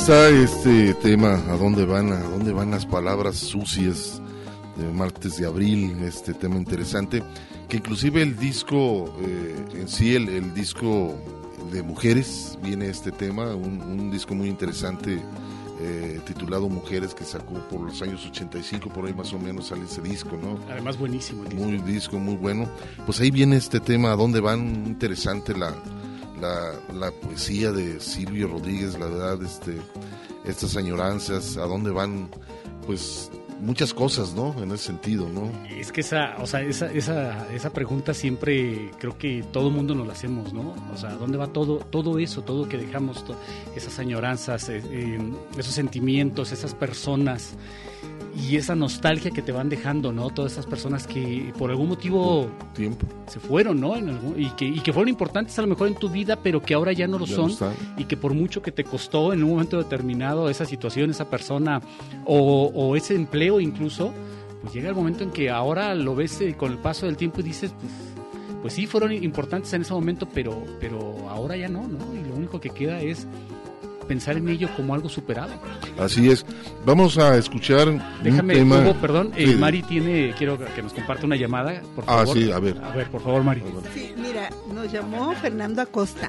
está este tema, ¿a dónde van? ¿A dónde van las palabras sucias de martes de abril? Este tema interesante, que inclusive el disco eh, en sí, el, el disco de mujeres, viene este tema, un, un disco muy interesante eh, titulado Mujeres que sacó por los años 85, por ahí más o menos sale ese disco, ¿no? Además buenísimo. el disco. Muy disco, muy bueno. Pues ahí viene este tema, ¿a dónde van? Interesante la, la, la poesía de Silvio Rodríguez, la verdad, este, estas añoranzas, ¿a dónde van? Pues muchas cosas, ¿no? En ese sentido, ¿no? Es que esa, o sea, esa, esa, esa pregunta siempre creo que todo mundo nos la hacemos, ¿no? O sea, ¿dónde va todo, todo eso, todo que dejamos, esas añoranzas, eh, eh, esos sentimientos, esas personas y esa nostalgia que te van dejando, ¿no? Todas esas personas que por algún motivo tiempo se fueron, ¿no? En algún- y, que, y que fueron importantes a lo mejor en tu vida, pero que ahora ya no lo Ya no son están. y que por mucho que te costó en un momento determinado esa situación, esa persona o, o ese empleo incluso, pues llega el momento en que ahora lo ves eh, con el paso del tiempo y dices, pues, pues sí, fueron importantes en ese momento, pero, pero ahora ya no, ¿no? Y lo único que queda es pensar en ello como algo superado. Así es. Vamos a escuchar Déjame, un tema. Hugo, perdón, eh. Mari tiene, quiero que nos comparte una llamada, por Ah, favor. sí, a ver. A ver, por favor, Mari. Sí, mira, nos llamó Fernando Acosta.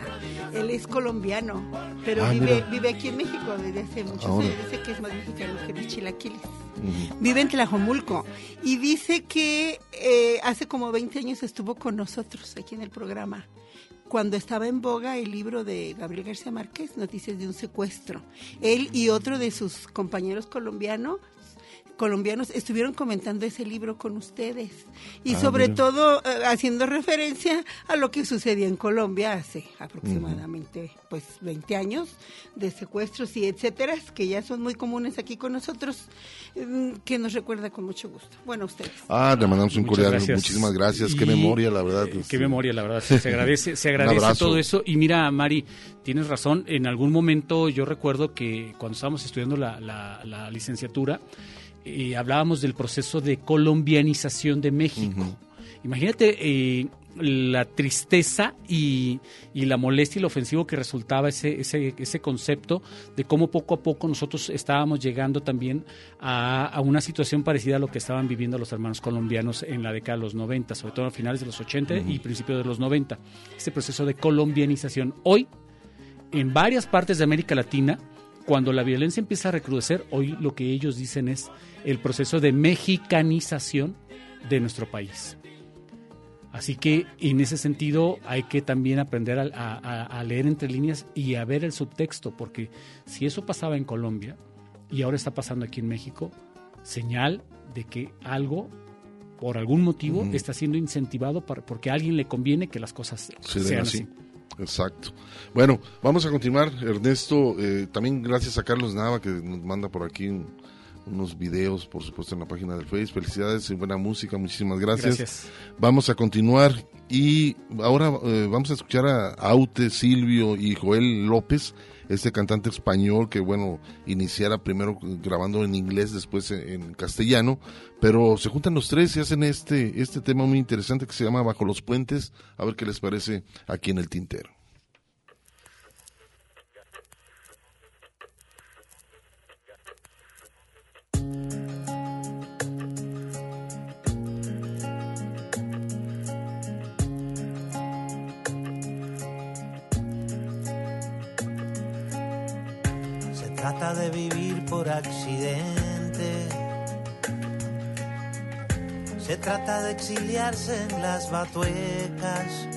Él es colombiano, pero Ah, vive, mira. vive aquí en México desde hace muchos Ahora. años. Dice que es más mexicano que los chilaquiles. Vive en Tlajomulco y dice que eh, hace como 20 años estuvo con nosotros aquí en el programa. Cuando estaba en boga el libro de Gabriel García Márquez, Noticias de un secuestro. Él y otro de sus compañeros colombianos colombianos estuvieron comentando ese libro con ustedes y Ah, sobre mira. todo eh, haciendo referencia a lo que sucedía en Colombia hace aproximadamente pues 20 años de secuestros y etcétera que ya son muy comunes aquí con nosotros mm, que nos recuerda con mucho gusto. Bueno, ustedes. Ah, le mandamos un cordial, gracias. muchísimas gracias. Qué Y- memoria, la verdad. Eh, este, Qué memoria, la verdad. Se se agradece, se agradece todo eso. Y mira, Mari, tienes razón. En algún momento yo recuerdo que cuando estábamos estudiando la, la- la licenciatura, eh, hablábamos del proceso de colombianización de México. Imagínate eh, la tristeza y, y la molestia y lo ofensivo que resultaba ese, ese, ese concepto de cómo poco a poco nosotros estábamos llegando también a, a una situación parecida a lo que estaban viviendo los hermanos colombianos en la década de los 90, sobre todo a finales de los 80 y principios de los 90. Este proceso de colombianización. Hoy, en varias partes de América Latina, cuando la violencia empieza a recrudecer, hoy lo que ellos dicen es el proceso de mexicanización de nuestro país. Así que en ese sentido hay que también aprender a, a- a leer entre líneas y a ver el subtexto, porque si eso pasaba en Colombia y ahora está pasando aquí en México, señal de que algo, por algún motivo, está siendo incentivado para- porque a alguien le conviene que las cosas se sean así. así. Exacto. Bueno, vamos a continuar, Ernesto. eh, también gracias a Carlos Nava que nos manda por aquí un- unos videos, por supuesto, en la página del Face. Felicidades y buena música. Muchísimas gracias. Gracias. Vamos a continuar y ahora eh, vamos a escuchar a Aute, Silvio y Joel López, este cantante español que, bueno, iniciara primero grabando en inglés, después en, castellano, pero se juntan los tres y hacen este, este tema muy interesante que se llama Bajo los Puentes. A ver qué les parece aquí en el tintero. Trata de vivir por accidente. Se trata de exiliarse en las batuecas.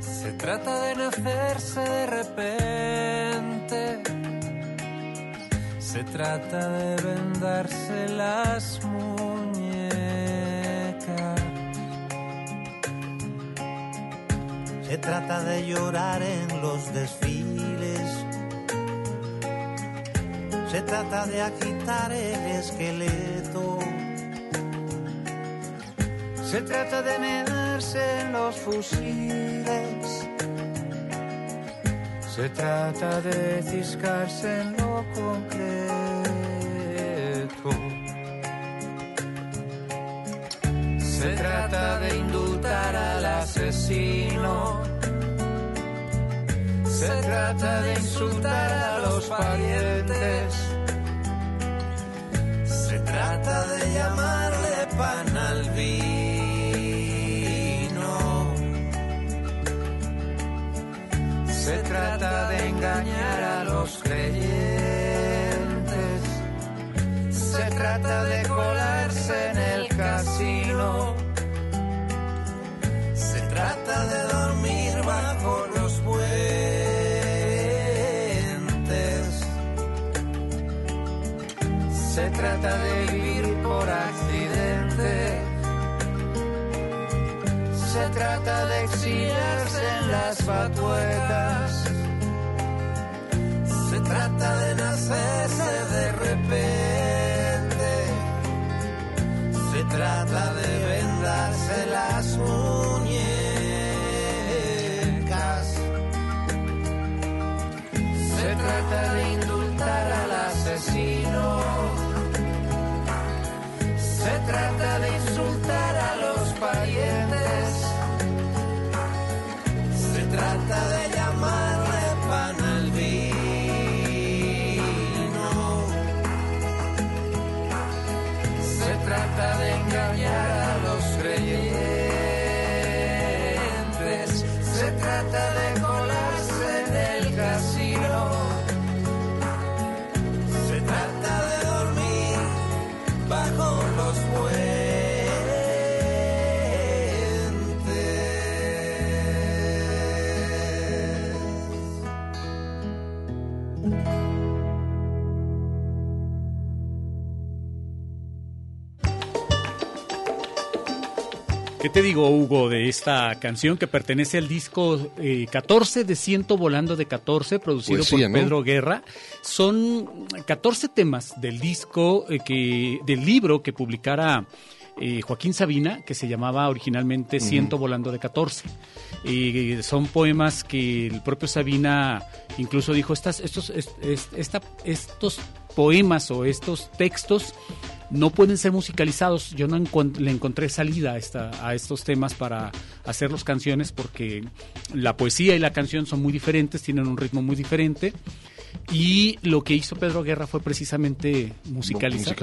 Se trata de nacerse de repente. Se trata de vendarse las muñecas. Se trata de llorar en los desfiles. Se trata de agitar el esqueleto. Se trata de meterse en los fusiles. Se trata de ciscarse en lo concreto. Se trata de indultar al asesino. Se trata de insultar a los parientes. Se trata de llamarle pan al vino. Se trata de engañar a los creyentes. Se trata de colarse en el casino. Se trata de dormir bajo los puentes. Se trata de trata de exiliarse en las batuecas. Se trata de nacerse de repente. Se trata de vendarse las muñecas. Se trata de indultar al asesino. Se trata de insultar te digo, Hugo, de esta canción que pertenece al disco eh, 14 de Ciento Volando de 14, producido Poesía, por ¿no? Pedro Guerra? Son 14 temas del disco, eh, que, del libro que publicara eh, Joaquín Sabina, que se llamaba originalmente. Ciento Volando de 14. Eh, son poemas que el propio Sabina incluso dijo, estas, estos, es- es- esta- estos poemas o estos textos no pueden ser musicalizados. Yo no encon- le encontré salida a, esta, a estos temas para hacer las canciones porque la poesía y la canción son muy diferentes, tienen un ritmo muy diferente. Y lo que hizo Pedro Guerra fue precisamente musicalizar.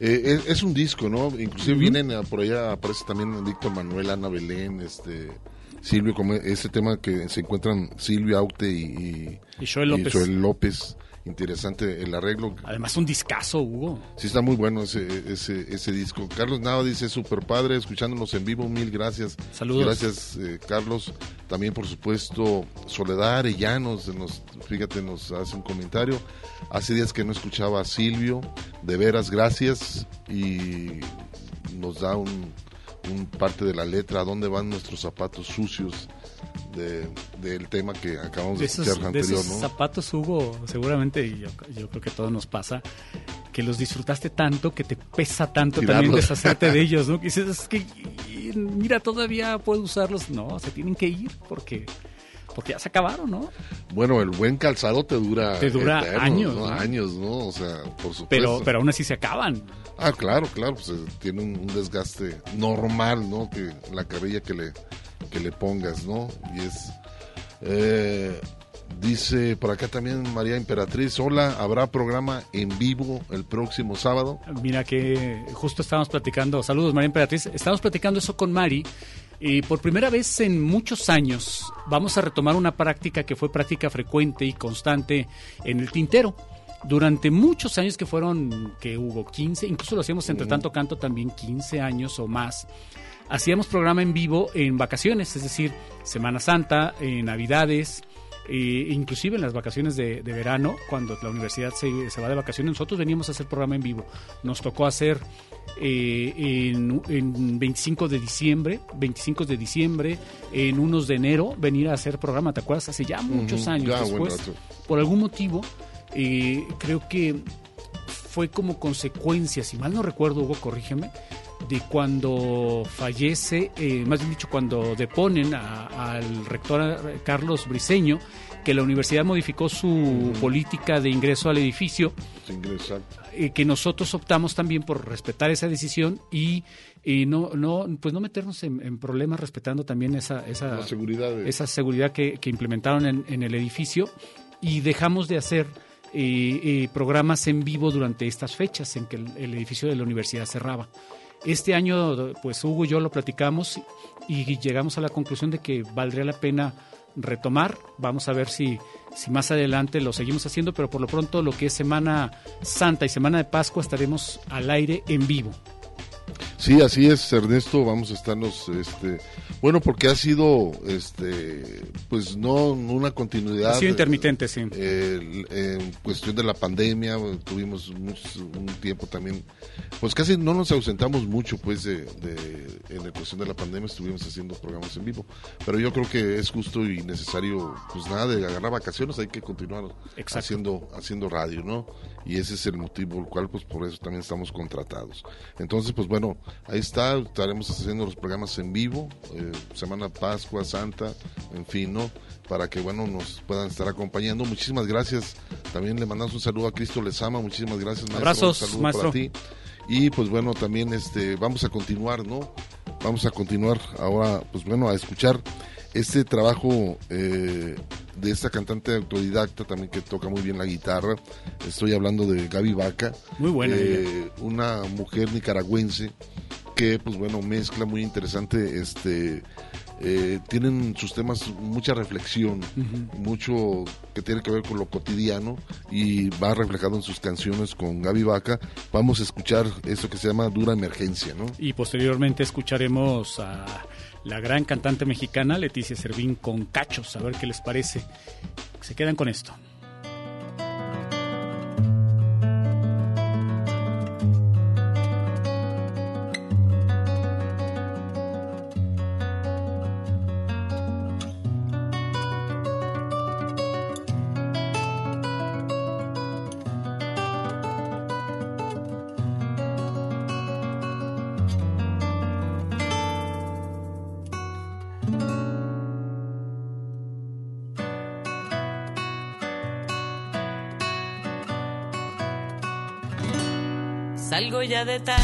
Eh, es, es un disco, ¿no? Inclusive vienen eh, por allá, aparece también Víctor Manuel, Ana Belén, este Silvio, como ese tema que se encuentran Silvio Aute y, y, Y Joel López. Joel López. Interesante el arreglo. Además, un discazo, Hugo. Sí, está muy bueno ese, ese, ese disco. Carlos Nava dice, super padre, escuchándonos en vivo, mil gracias. Saludos. Gracias, eh, Carlos. También, por supuesto, Soledad Arellanos, nos, fíjate, nos hace un comentario. Hace días que no escuchaba a Silvio, de veras, gracias. Y nos da un, un parte de la letra, ¿a dónde van nuestros zapatos sucios? De, del tema que acabamos de, de esos, escuchar de anterior, esos ¿no? zapatos, Hugo, seguramente, y yo, yo creo que a todos nos pasa, que los disfrutaste tanto, que te pesa tanto también Tirarlos. deshacerte de ellos, ¿no? Que dices, es que, mira, todavía puedo usarlos. No, se tienen que ir porque, porque ya se acabaron, ¿no? Bueno, el buen calzado te dura, Te dura eternos, años, ¿no? ¿no? Años, ¿no? O sea, por supuesto. Pero, pero aún así se acaban. Ah, claro, claro, pues eh, tiene un, un desgaste normal, ¿no? Que la carrilla que le, que le pongas, ¿no? Y es... eh, dice por acá también María Emperatriz, hola, ¿habrá programa en vivo el próximo sábado? Mira que justo estábamos platicando, saludos María Emperatriz, estábamos platicando eso con Mari y por primera vez en muchos años vamos a retomar una práctica que fue práctica frecuente y constante en el tintero. Durante muchos años que fueron, que hubo 15, incluso lo hacíamos entre tanto canto también 15 años o más, hacíamos programa en vivo en vacaciones, es decir, Semana Santa, en Navidades, eh, inclusive en las vacaciones de, de verano, cuando la universidad se, se va de vacaciones, nosotros veníamos a hacer programa en vivo. Nos tocó hacer eh, en, en 25 de diciembre, 25 de diciembre, en unos de enero, venir a hacer programa, ¿te acuerdas? Hace ya muchos años ya, después. Por algún motivo, eh, creo que fue como consecuencia, si mal no recuerdo, Hugo, corrígeme, de cuando fallece, eh, más bien dicho, cuando deponen a- al rector Carlos Briceño, que la universidad modificó su política de ingreso al edificio, eh, que nosotros optamos también por respetar esa decisión y eh, no, no, pues no meternos en, en problemas respetando también esa, esa seguridad de- esa seguridad que, que implementaron en, en el edificio y dejamos de hacer eh, eh, programas en vivo durante estas fechas en que el, el edificio de la universidad cerraba. Este año, pues Hugo y yo lo platicamos y llegamos a la conclusión de que valdría la pena retomar. Vamos a ver si, si más adelante lo seguimos haciendo, pero por lo pronto lo que es Semana Santa y Semana de Pascua estaremos al aire en vivo. Sí, así es, Ernesto, vamos a estarnos, este, bueno, porque ha sido, este, pues no una continuidad. Ha sido intermitente, sí. Eh, en cuestión de la pandemia, tuvimos muchos- un tiempo también, pues casi no nos ausentamos mucho, pues, de, de- en la cuestión de la pandemia estuvimos haciendo programas en vivo, pero yo creo que es justo y necesario, pues nada de agarrar vacaciones, hay que continuar Exacto. haciendo, haciendo radio, ¿no? Y ese es el motivo por el cual, pues, por eso también estamos contratados. Entonces, pues bueno, ahí está, estaremos haciendo los programas en vivo, eh, Semana Pascua, Santa, en fin, ¿no? Para que, bueno, nos puedan estar acompañando. Muchísimas gracias. También le mandamos un saludo a Cristo Lezama. Muchísimas gracias, maestro. Abrazos, Un saludo maestro. para ti. Y pues bueno, también este, vamos a continuar, ¿no? Vamos a continuar ahora, pues bueno, a escuchar este trabajo eh, de esta cantante autodidacta también que toca muy bien la guitarra. Estoy hablando de Gaby Vaca. Muy buena eh, una mujer nicaragüense que pues bueno mezcla muy interesante este eh, tienen sus temas mucha reflexión mucho que tiene que ver con lo cotidiano y va reflejado en sus canciones con Gaby Vaca vamos a escuchar esto que se llama Dura Emergencia ¿no? Y posteriormente escucharemos a la gran cantante mexicana Leticia Servín con Cachos, a ver qué les parece. Se quedan con esto. De tarde,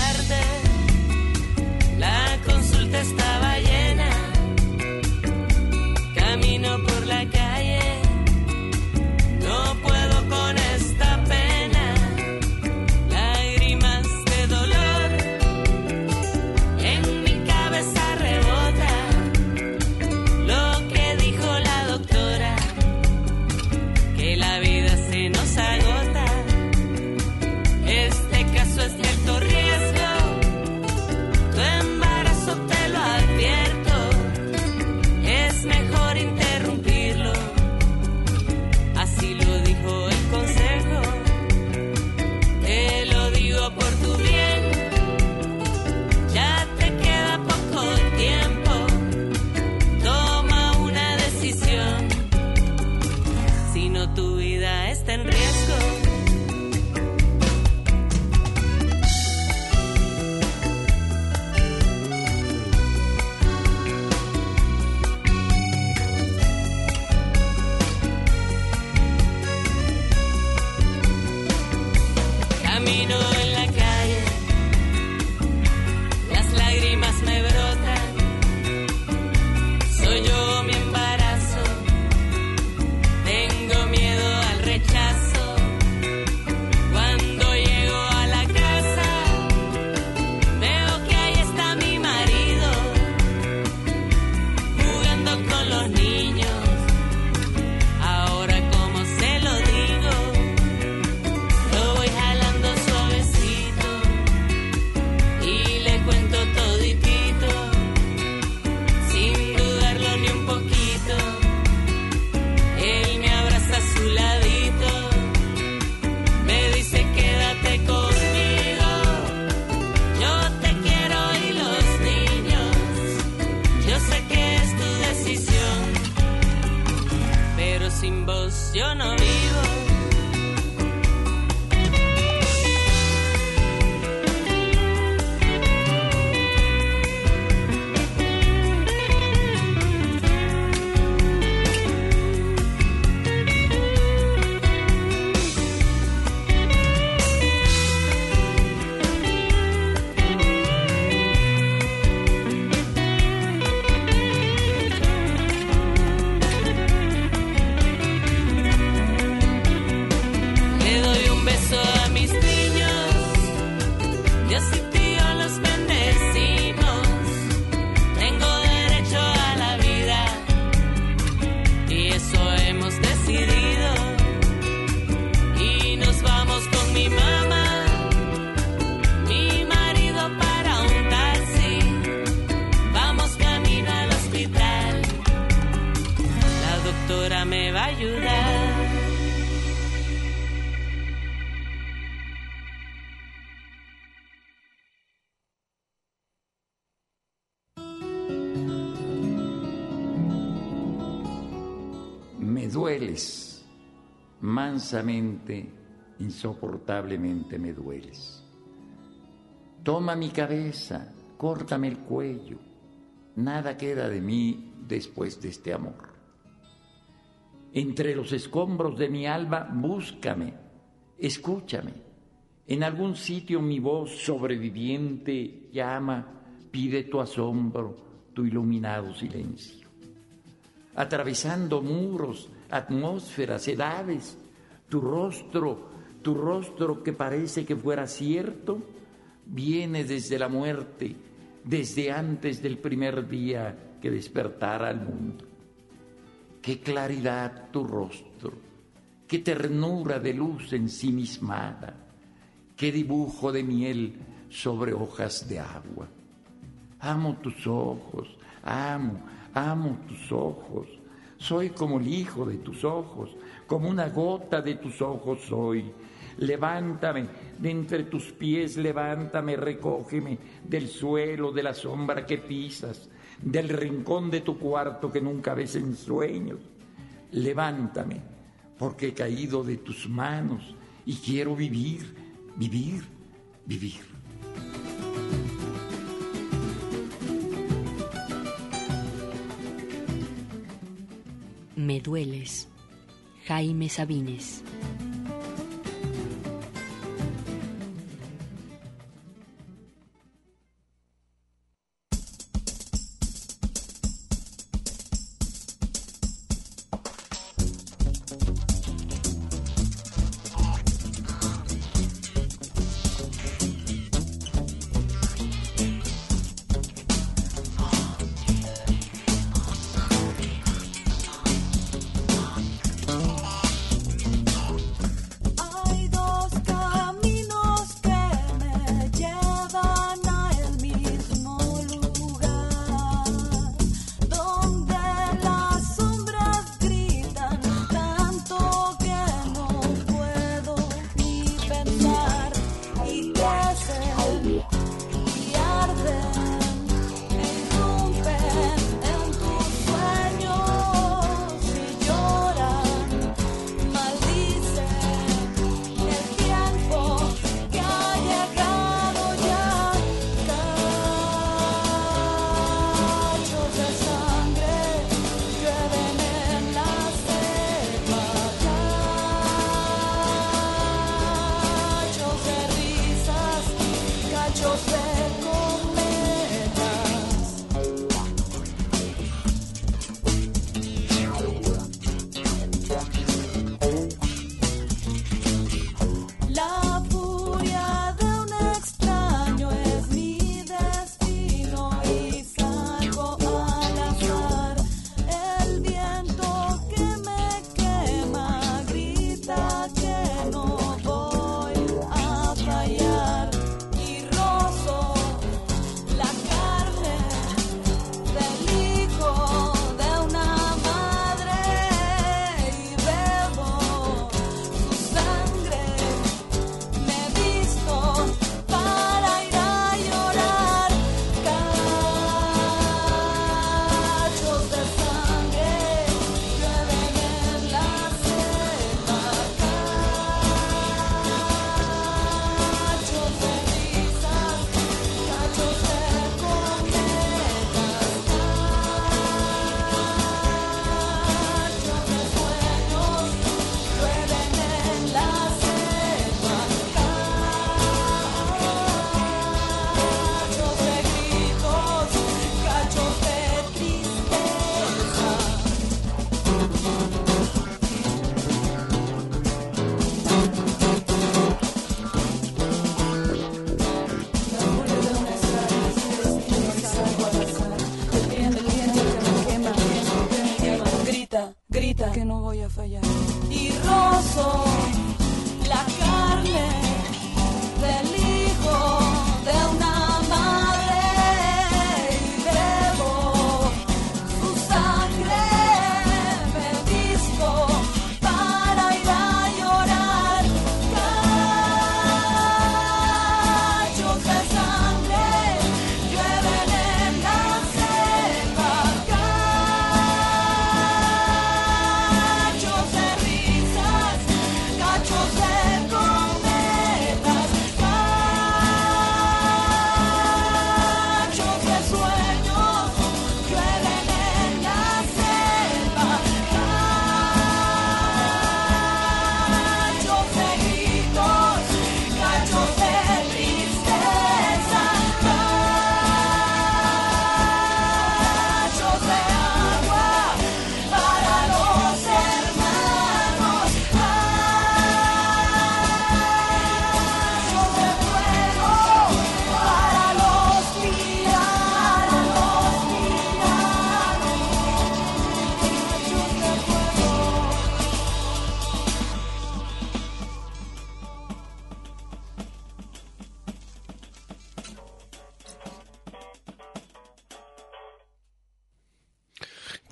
insoportablemente me dueles. Toma mi cabeza, córtame el cuello, nada queda de mí después de este amor. Entre los escombros de mi alma, búscame, escúchame. En algún sitio mi voz sobreviviente llama, pide tu asombro, tu iluminado silencio atravesando muros, atmósferas, edades, tu rostro, tu rostro que parece que fuera cierto, viene desde la muerte, desde antes del primer día que despertara al mundo. Qué claridad tu rostro, qué ternura de luz ensimismada, qué dibujo de miel sobre hojas de agua. Amo tus ojos, amo, amo tus ojos. Soy como el hijo de tus ojos, como una gota de tus ojos soy. Levántame de entre tus pies, levántame, recógeme del suelo, de la sombra que pisas, del rincón de tu cuarto que nunca ves en sueños. Levántame, porque he caído de tus manos y quiero vivir, vivir, vivir. Me dueles. Jaime Sabines.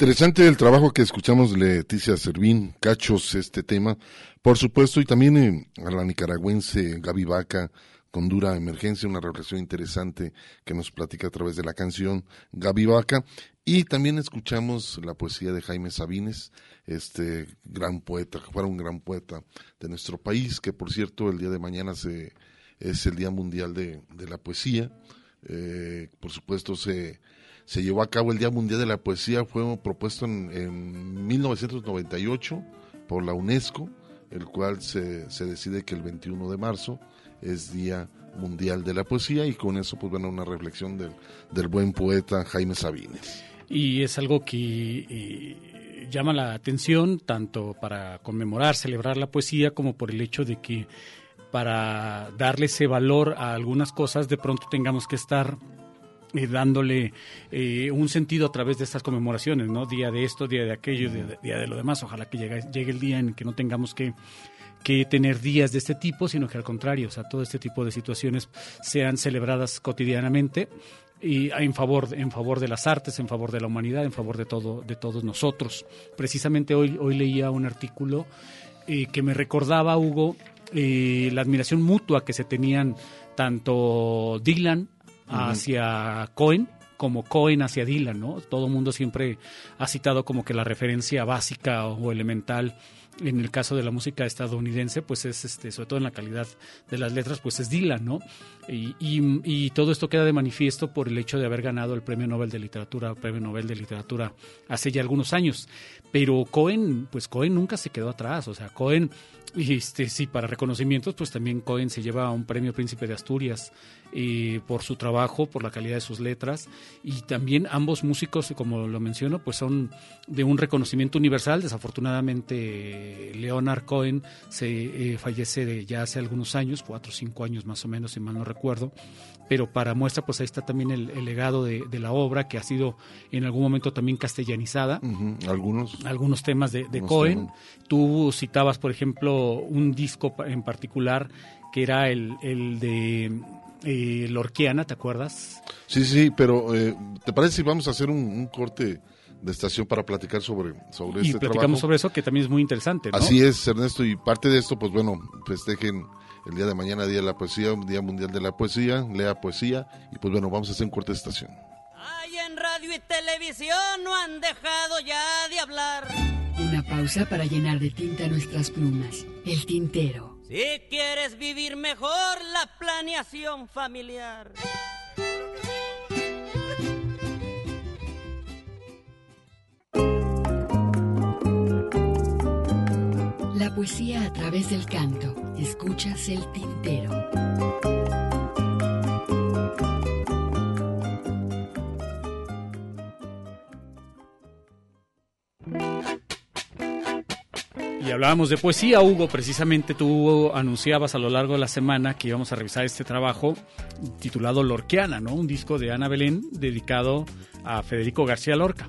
Interesante el trabajo que escuchamos Leticia Servín, Cachos, este tema, por supuesto, y también eh, a la nicaragüense Gaby Vaca, con dura emergencia, una reflexión interesante que nos platica a través de la canción Gaby Vaca, y también escuchamos la poesía de Jaime Sabines, este gran poeta, que fuera un gran poeta de nuestro país, que por cierto el día de mañana se, es el Día Mundial de, de la Poesía, eh, por supuesto se se llevó a cabo el Día Mundial de la Poesía, fue propuesto en, en 1998 por la UNESCO, el cual se, se decide que el 21 de marzo es Día Mundial de la Poesía y con eso pues bueno una reflexión del, del buen poeta Jaime Sabines. Y es algo que eh, llama la atención tanto para conmemorar, celebrar la poesía, como por el hecho de que para darle ese valor a algunas cosas de pronto tengamos que estar eh, dándole eh, un sentido a través de estas conmemoraciones, ¿no? Día de esto, día de aquello, día de, día de lo demás. Ojalá que llegue, llegue el día en que no tengamos que, que tener días de este tipo, sino que al contrario, o sea, todo este tipo de situaciones sean celebradas cotidianamente y en favor en favor de las artes, en favor de la humanidad, en favor de todo de todos nosotros. Precisamente hoy hoy leía un artículo eh, que me recordaba Hugo eh, la admiración mutua que se tenían tanto Dylan hacia Cohen como Cohen hacia Dylan, ¿no? Todo el mundo siempre ha citado como que la referencia básica o elemental en el caso de la música estadounidense, pues es este, sobre todo en la calidad de las letras, pues es Dylan, ¿no? Y, todo esto queda de manifiesto por el hecho de haber ganado el Premio Nobel de Literatura, Premio Nobel de Literatura hace ya algunos años. Pero Cohen, pues Cohen nunca se quedó atrás, o sea, Cohen, este, sí, para reconocimientos, pues también Cohen se lleva un premio Príncipe de Asturias eh, por su trabajo, por la calidad de sus letras, y también ambos músicos, como lo menciono, pues son de un reconocimiento universal. Desafortunadamente, Leonard Cohen se eh, fallece de ya hace algunos años, cuatro o cinco años más o menos, si mal no recuerdo, pero para muestra, pues ahí está también el, el legado de, de, la obra que ha sido en algún momento también castellanizada. Uh -huh. Algunos. Algunos temas de, de Cohen. Temas. Tú citabas, por ejemplo, un disco en particular que era el, el de eh, Lorquiana, ¿te acuerdas? Sí, sí, pero eh, ¿te parece si vamos a hacer un, un corte de estación para platicar sobre, sobre y este platicamos trabajo? sobre eso, que también es muy interesante, ¿no? Así es, Ernesto, y parte de esto, pues bueno, festejen el día de mañana, Día de la Poesía, Día Mundial de la Poesía, lea poesía, y pues bueno, vamos a hacer un corte de estación. Ay, en radio y televisión no han dejado ya de hablar. Una pausa para llenar de tinta nuestras plumas. El tintero. Si quieres vivir mejor la planeación familiar. La poesía a través del canto. Escuchas el tintero. Hablábamos de poesía, Hugo, precisamente tú anunciabas a lo largo de la semana que íbamos a revisar este trabajo titulado Lorquiana, ¿no? Un disco de Ana Belén dedicado a Federico García Lorca.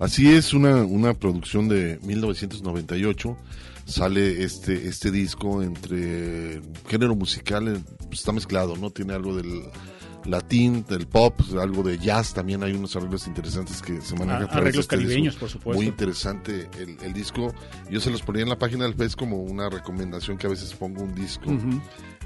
Así es, una, una producción de 1998. Sale este, este disco entre género musical, eh, está mezclado, ¿no? Tiene algo del latín, del pop, algo de jazz, también hay unos arreglos interesantes que se manejan a arreglos este disco. caribeños, por supuesto. Muy interesante el, el disco. Yo se los ponía en la página del Face como una recomendación que a veces pongo un disco.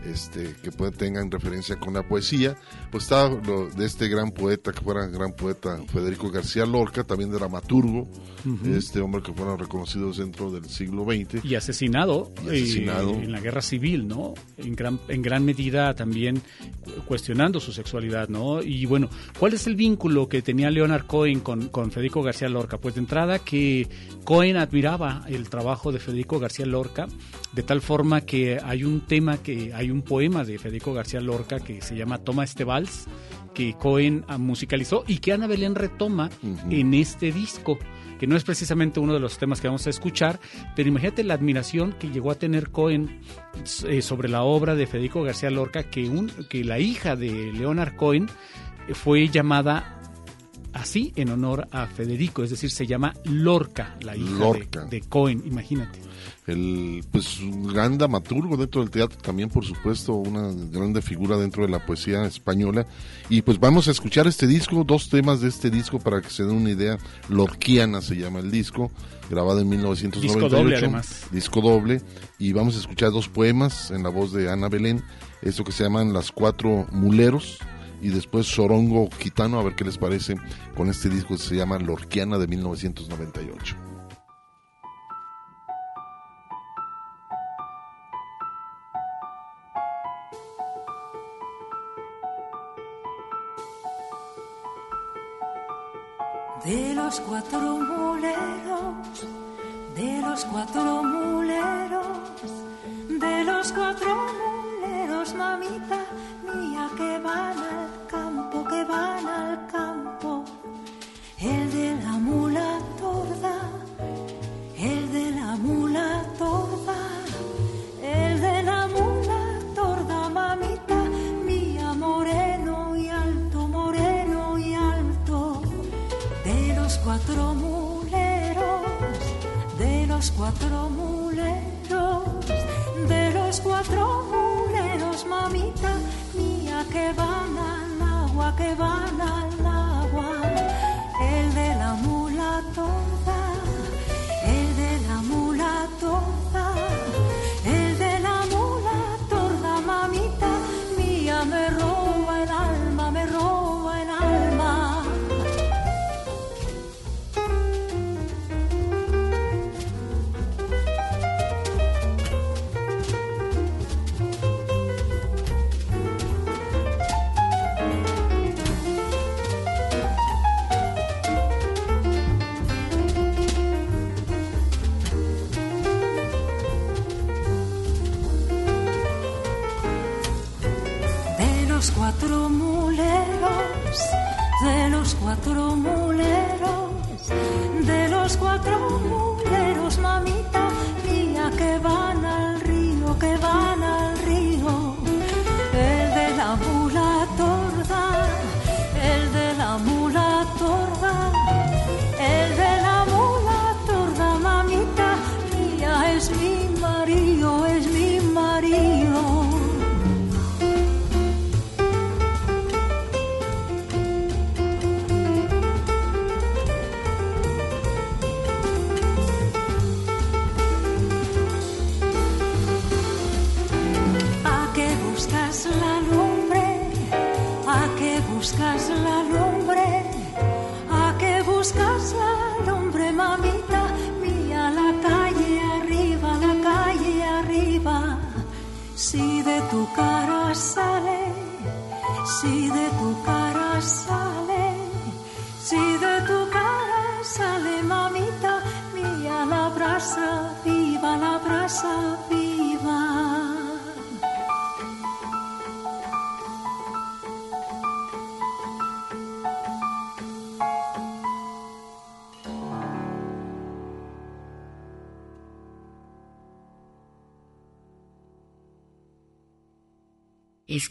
Este, que puede, tengan referencia con la poesía. Pues está lo de este gran poeta, que fuera gran poeta, Federico García Lorca, también dramaturgo, Ujú. este hombre que fueron reconocidos dentro del siglo XX. y asesinado, Y asesinado. eh, en la guerra civil, ¿no? En gran, en gran medida también cu- cuestionando su sexualidad, ¿no? Y bueno, ¿cuál es el vínculo que tenía Leonard Cohen con, con Federico García Lorca? Pues de entrada que Cohen admiraba el trabajo de Federico García Lorca, de tal forma que hay un tema, que hay un poema de Federico García Lorca que se llama Toma este vals, que Cohen ah, musicalizó y que Ana Belén retoma en este disco que no es precisamente uno de los temas que vamos a escuchar, pero imagínate la admiración que llegó a tener Cohen eh, sobre la obra de Federico García Lorca, que, un, que la hija de Leonard Cohen fue llamada así en honor a Federico, es decir, se llama Lorca, la hija. De, Cohen, imagínate. El, pues un gran dramaturgo dentro del teatro también, por supuesto, una grande figura dentro de la poesía española. Y pues vamos a escuchar este disco, dos temas de este disco para que se den una idea. Lorquiana se llama el disco, grabado en 1998. Disco doble, además. Disco doble. Y vamos a escuchar dos poemas en la voz de Ana Belén, esto que se llaman Las Cuatro Muleros. Y después Sorongo Gitano, a ver qué les parece con este disco que se llama Lorquiana de 1998. De los cuatro muleros, de los cuatro muleros, de los cuatro muleros, mamita mía, que van al campo, que van al campo. Los cuatro muleros, de los cuatro muleros, mamita mía, que van al agua, que van al agua, el de la mula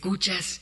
Escuchas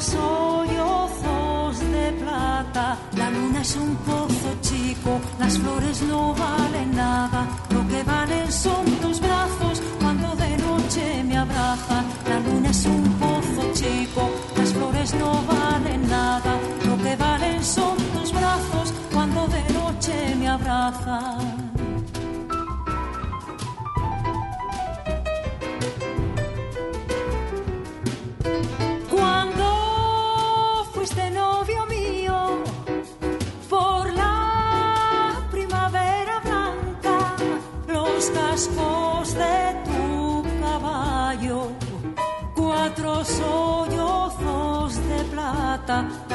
sollozos de plata. La luna es un pozo chico, las flores no valen nada, lo que valen son tus brazos cuando de noche me abrazan. La luna es un pozo chico, las flores no valen nada, lo que valen son tus brazos cuando de noche me abrazan.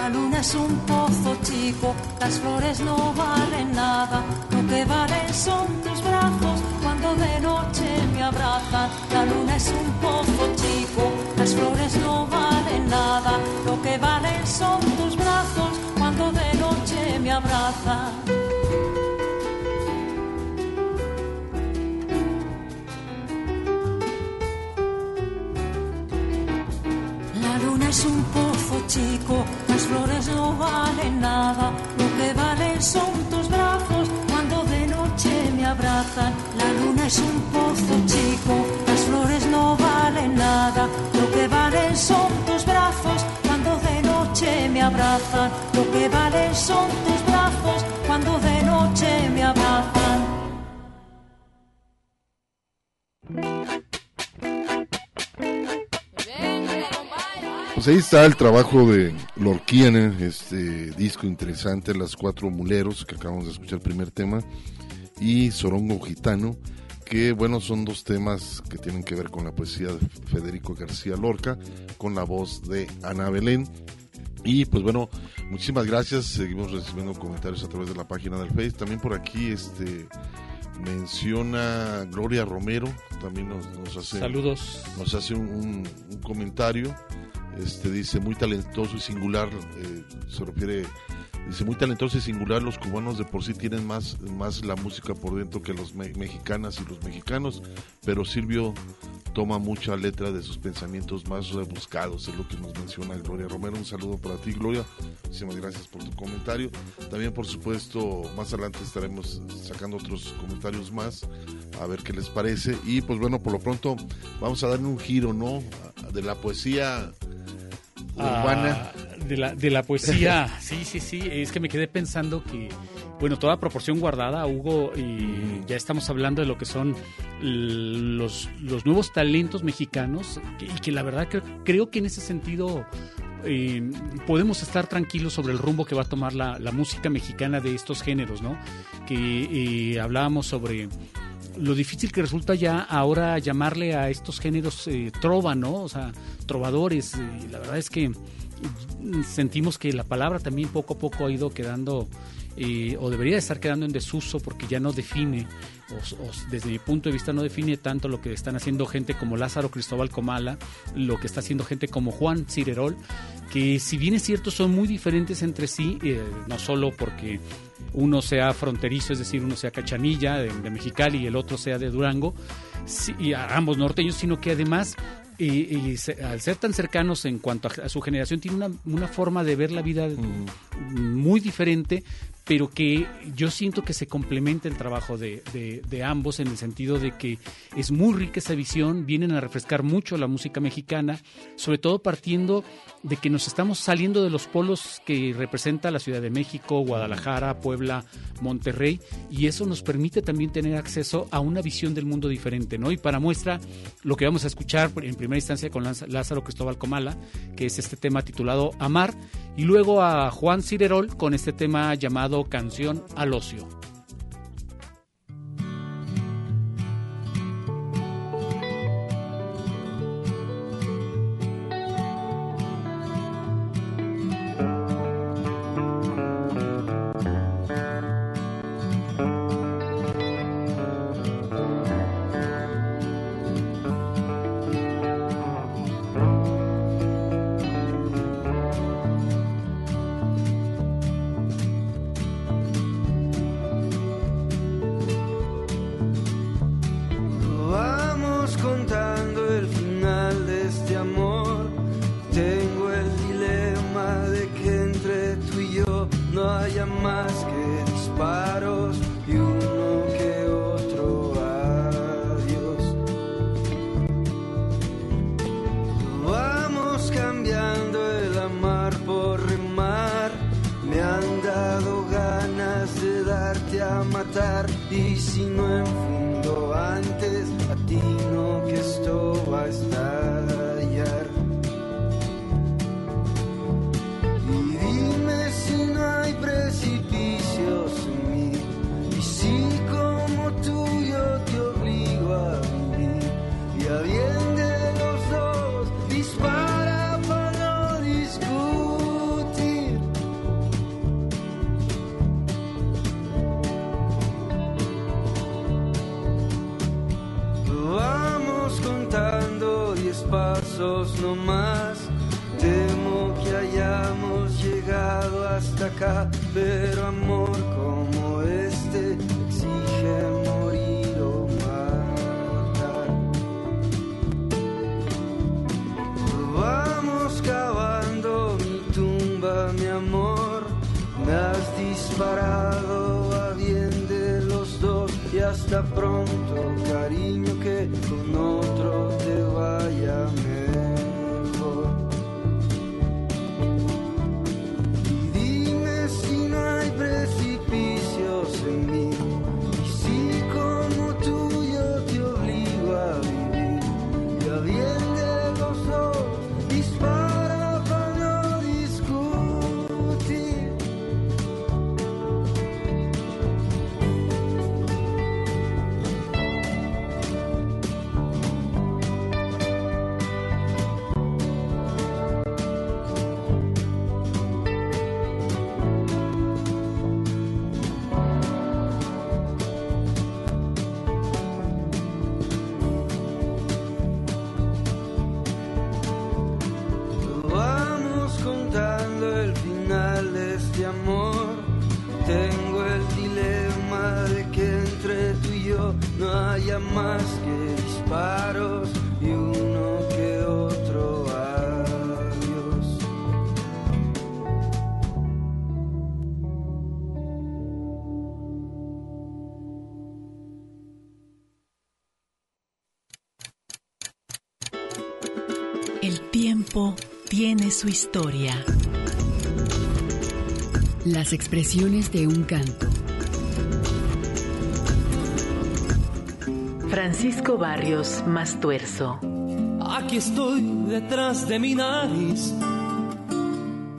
La luna es un pozo chico, las flores no valen nada, lo que valen son tus brazos cuando de noche me abrazan. La luna es un pozo chico, las flores no valen nada, lo que valen son tus brazos cuando de noche me abrazan. La luna es un pozo chico, las flores no valen nada, lo que valen son tus brazos cuando de noche me abrazan. La luna es un pozo chico, las flores no valen nada, lo que valen son tus brazos cuando de noche me abrazan. Lo que valen son tus brazos cuando de noche me abrazan. Pues ahí está el trabajo de Lorquiana, este disco interesante, Las Cuatro Muleros, que acabamos de escuchar el primer tema, y Sorongo Gitano, que bueno, son dos temas que tienen que ver con la poesía de Federico García Lorca, con la voz de Ana Belén. Y pues bueno, muchísimas gracias, seguimos recibiendo comentarios a través de la página del Face, también por aquí este menciona Gloria Romero, también nos, nos hace Saludos. nos hace un, un- un comentario este dice muy talentoso y singular eh, se refiere dice muy talentoso y singular los cubanos de por sí tienen más más la música por dentro que los me- mexicanas y los mexicanos pero Silvio toma mucha letra de sus pensamientos más rebuscados es lo que nos menciona Gloria Romero. Un saludo para ti Gloria. Muchísimas gracias por tu comentario. También por supuesto más adelante estaremos sacando otros comentarios más a ver qué les parece. Y pues bueno por lo pronto vamos a darle un giro no de la poesía urbana Ah, de, la, de la poesía, sí, sí, sí. Es que me quedé pensando que, bueno, toda proporción guardada, Hugo, y ya estamos hablando de lo que son los, los nuevos talentos mexicanos, y que la verdad que creo que en ese sentido eh, podemos estar tranquilos sobre el rumbo que va a tomar la, la música mexicana de estos géneros, ¿no? Que eh, hablábamos sobre lo difícil que resulta ya ahora llamarle a estos géneros eh, trova, ¿no? O sea, trovadores. eh, la verdad es que mm, sentimos que la palabra también poco a poco ha ido quedando, eh, o debería de estar quedando en desuso porque ya no define, o, o desde mi punto de vista no define tanto lo que están haciendo gente como Lázaro Cristóbal Comala, lo que está haciendo gente como Juan Cirerol, que si bien es cierto son muy diferentes entre sí, eh, no solo porque uno sea fronterizo, es decir, uno sea cachanilla de, de Mexicali y el otro sea de Durango, sí, y a ambos norteños, sino que además, eh, eh, se- al ser tan cercanos en cuanto a, a su generación, tiene una, una forma de ver la vida muy diferente, pero que yo siento que se complementa el trabajo de, de- ambos en el sentido de que es muy rica esa visión, vienen a refrescar mucho la música mexicana, sobre todo partiendo de que nos estamos saliendo de los polos que representa la Ciudad de México, Guadalajara, Puebla, Monterrey, y eso nos permite también tener acceso a una visión del mundo diferente, ¿no? Y para muestra, lo que vamos a escuchar en primera instancia con Lázaro Lázaro Cristóbal Comala, que es este tema titulado Amar, y luego a Juan Cirerol con este tema llamado Canción al Ocio. Su historia. Las expresiones de un canto. Francisco Barrios Mastuerzo. Aquí estoy detrás de mi nariz.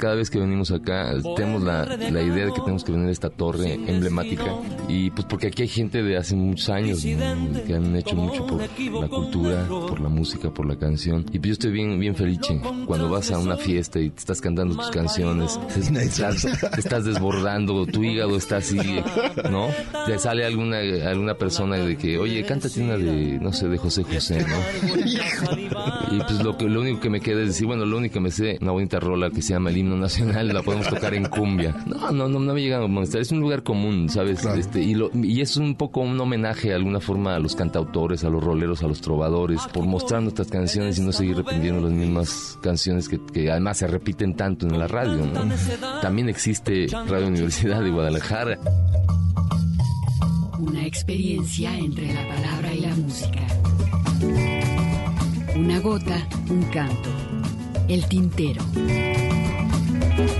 Cada vez que venimos acá tenemos la, la idea de que tenemos que venir a esta torre emblemática. y pues porque aquí hay gente de hace muchos años ¿no? que han hecho mucho por la cultura, por la música, por la canción. Y pues yo estoy bien bien felice cuando vas a una fiesta y te estás cantando tus canciones, estás, te estás desbordando, tu hígado está así, ¿no? Te sale alguna alguna persona de que, "Oye, cántate una de no sé, de José José", ¿no? Y pues lo que lo único que me queda es decir, bueno, lo único que me sé, una bonita rola que se llama el himno nacional, la podemos tocar en cumbia. No, no, no, no me llega a molestar, es un lugar común, ¿sabes? Este, y, lo, y es un poco un homenaje de alguna forma a los cantautores, a los roleros, a los trovadores, por mostrar nuestras canciones y no seguir repitiendo las mismas canciones que, que además se repiten tanto en la radio, ¿no? También existe Radio Universidad de Guadalajara. Una experiencia entre la palabra y la música. Una gota, un canto. El tintero. Parecelo,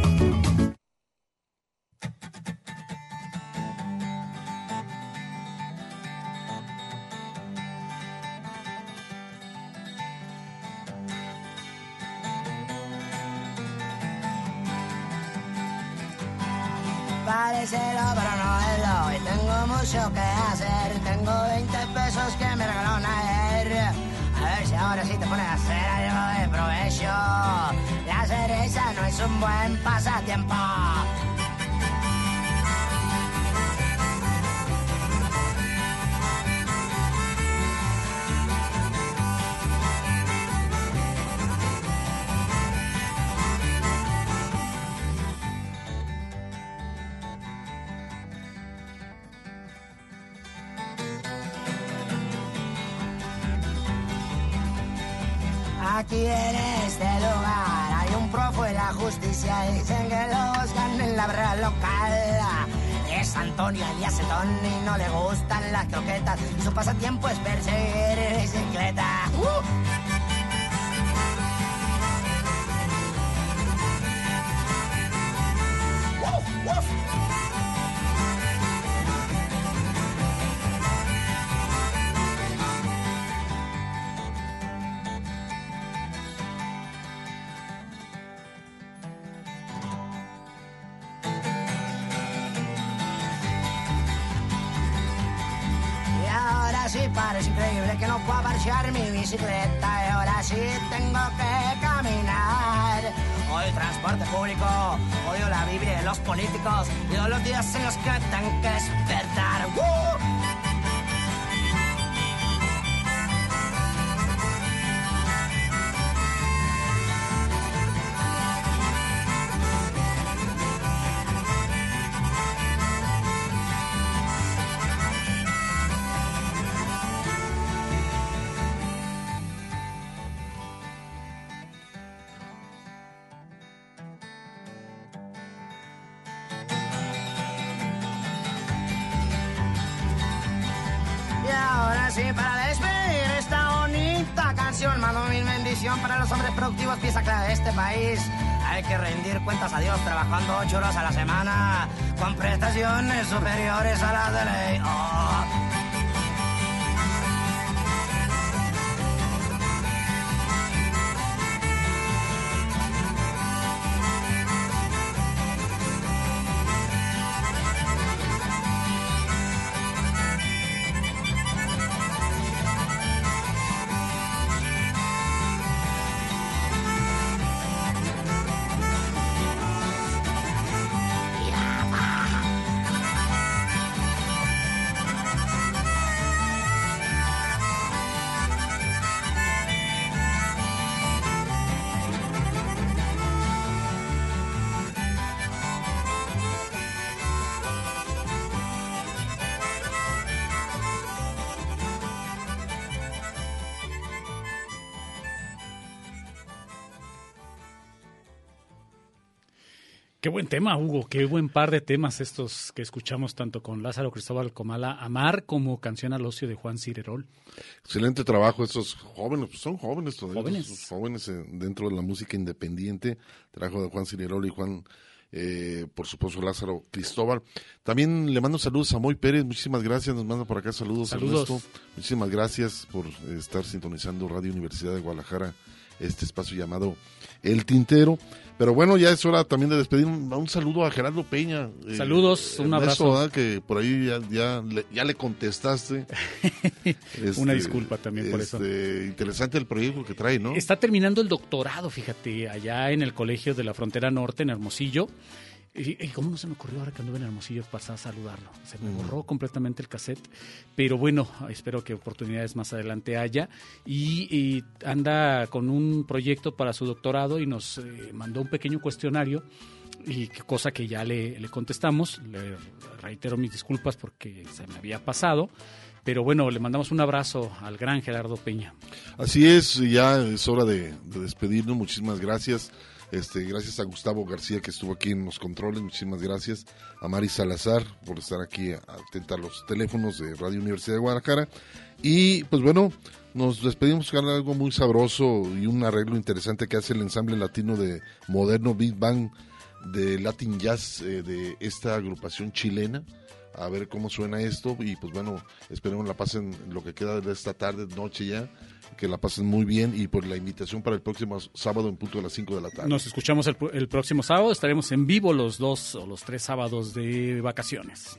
pero no es lo y tengo mucho que hacer. Tengo 20 pesos que me regalaron ayer. A ver si ahora sí te pones a hacer algo de provecho. La cereza no es un buen pasatiempo. Aquí en este lugar hay un profo en la justicia dicen que lo buscan en la barra local. Es Antonio Elías Setón y no le gustan las croquetas y su pasatiempo es perseguir bicicleta. ¡Uh! sí que no pueda parchear mi bicicleta y ahora sí tengo que caminar. Hoy transporte público, odio la Biblia de los políticos y todos los días en los que tengo que despertar. ¡Woo! Prestaciones superiores a las buen tema, Hugo. Qué buen par de temas estos que escuchamos tanto con Lázaro Cristóbal Comala Amar como Canción al Ocio de Juan Cirerol. Excelente trabajo estos jóvenes, pues son jóvenes todavía, Jóvenes. esos jóvenes eh, dentro de la música independiente, trabajo de Juan Cirerol y Juan, eh, por supuesto, Lázaro Cristóbal. También le mando saludos a Moy Pérez, muchísimas gracias, nos manda por acá saludos, Saludos. Ernesto. Muchísimas gracias por estar sintonizando Radio Universidad de Guadalajara, este espacio llamado El Tintero. Pero bueno, ya es hora también de despedir. Un, un saludo a Gerardo Peña. eh, Saludos, un Ernesto, abrazo. ¿verdad? Que por ahí ya, ya, le, ya le contestaste. Una Este, disculpa también por eso. este, Interesante el proyecto que trae, ¿no? Está terminando el doctorado, fíjate, allá en el Colegio de la Frontera Norte, en Hermosillo. Y, y cómo no se me ocurrió ahora que anduve en Hermosillo pasar a saludarlo. Se me Mm. borró completamente el cassette. Pero bueno, espero que oportunidades más adelante haya. Y, y anda con un proyecto para su doctorado y nos eh, mandó un pequeño cuestionario. Y cosa que ya le, le contestamos. Le reitero mis disculpas porque se me había pasado. Pero bueno, le mandamos un abrazo al gran Gerardo Peña. Así es, ya es hora de, de despedirnos. Muchísimas gracias. Este, gracias a Gustavo García que estuvo aquí en los controles. Muchísimas gracias a Mari Salazar por estar aquí atenta a los teléfonos de Radio Universidad de Guadalajara. Y pues bueno, nos despedimos con algo muy sabroso y un arreglo interesante que hace el ensamble latino de moderno Big Bang de Latin Jazz eh, de esta agrupación chilena. A ver cómo suena esto y pues bueno, esperemos la pasen lo que queda de esta tarde, noche ya, que la pasen muy bien y por la invitación para el próximo sábado en punto de las 5 de la tarde. Nos escuchamos el, el próximo sábado. Estaremos en vivo los dos o los tres sábados de vacaciones.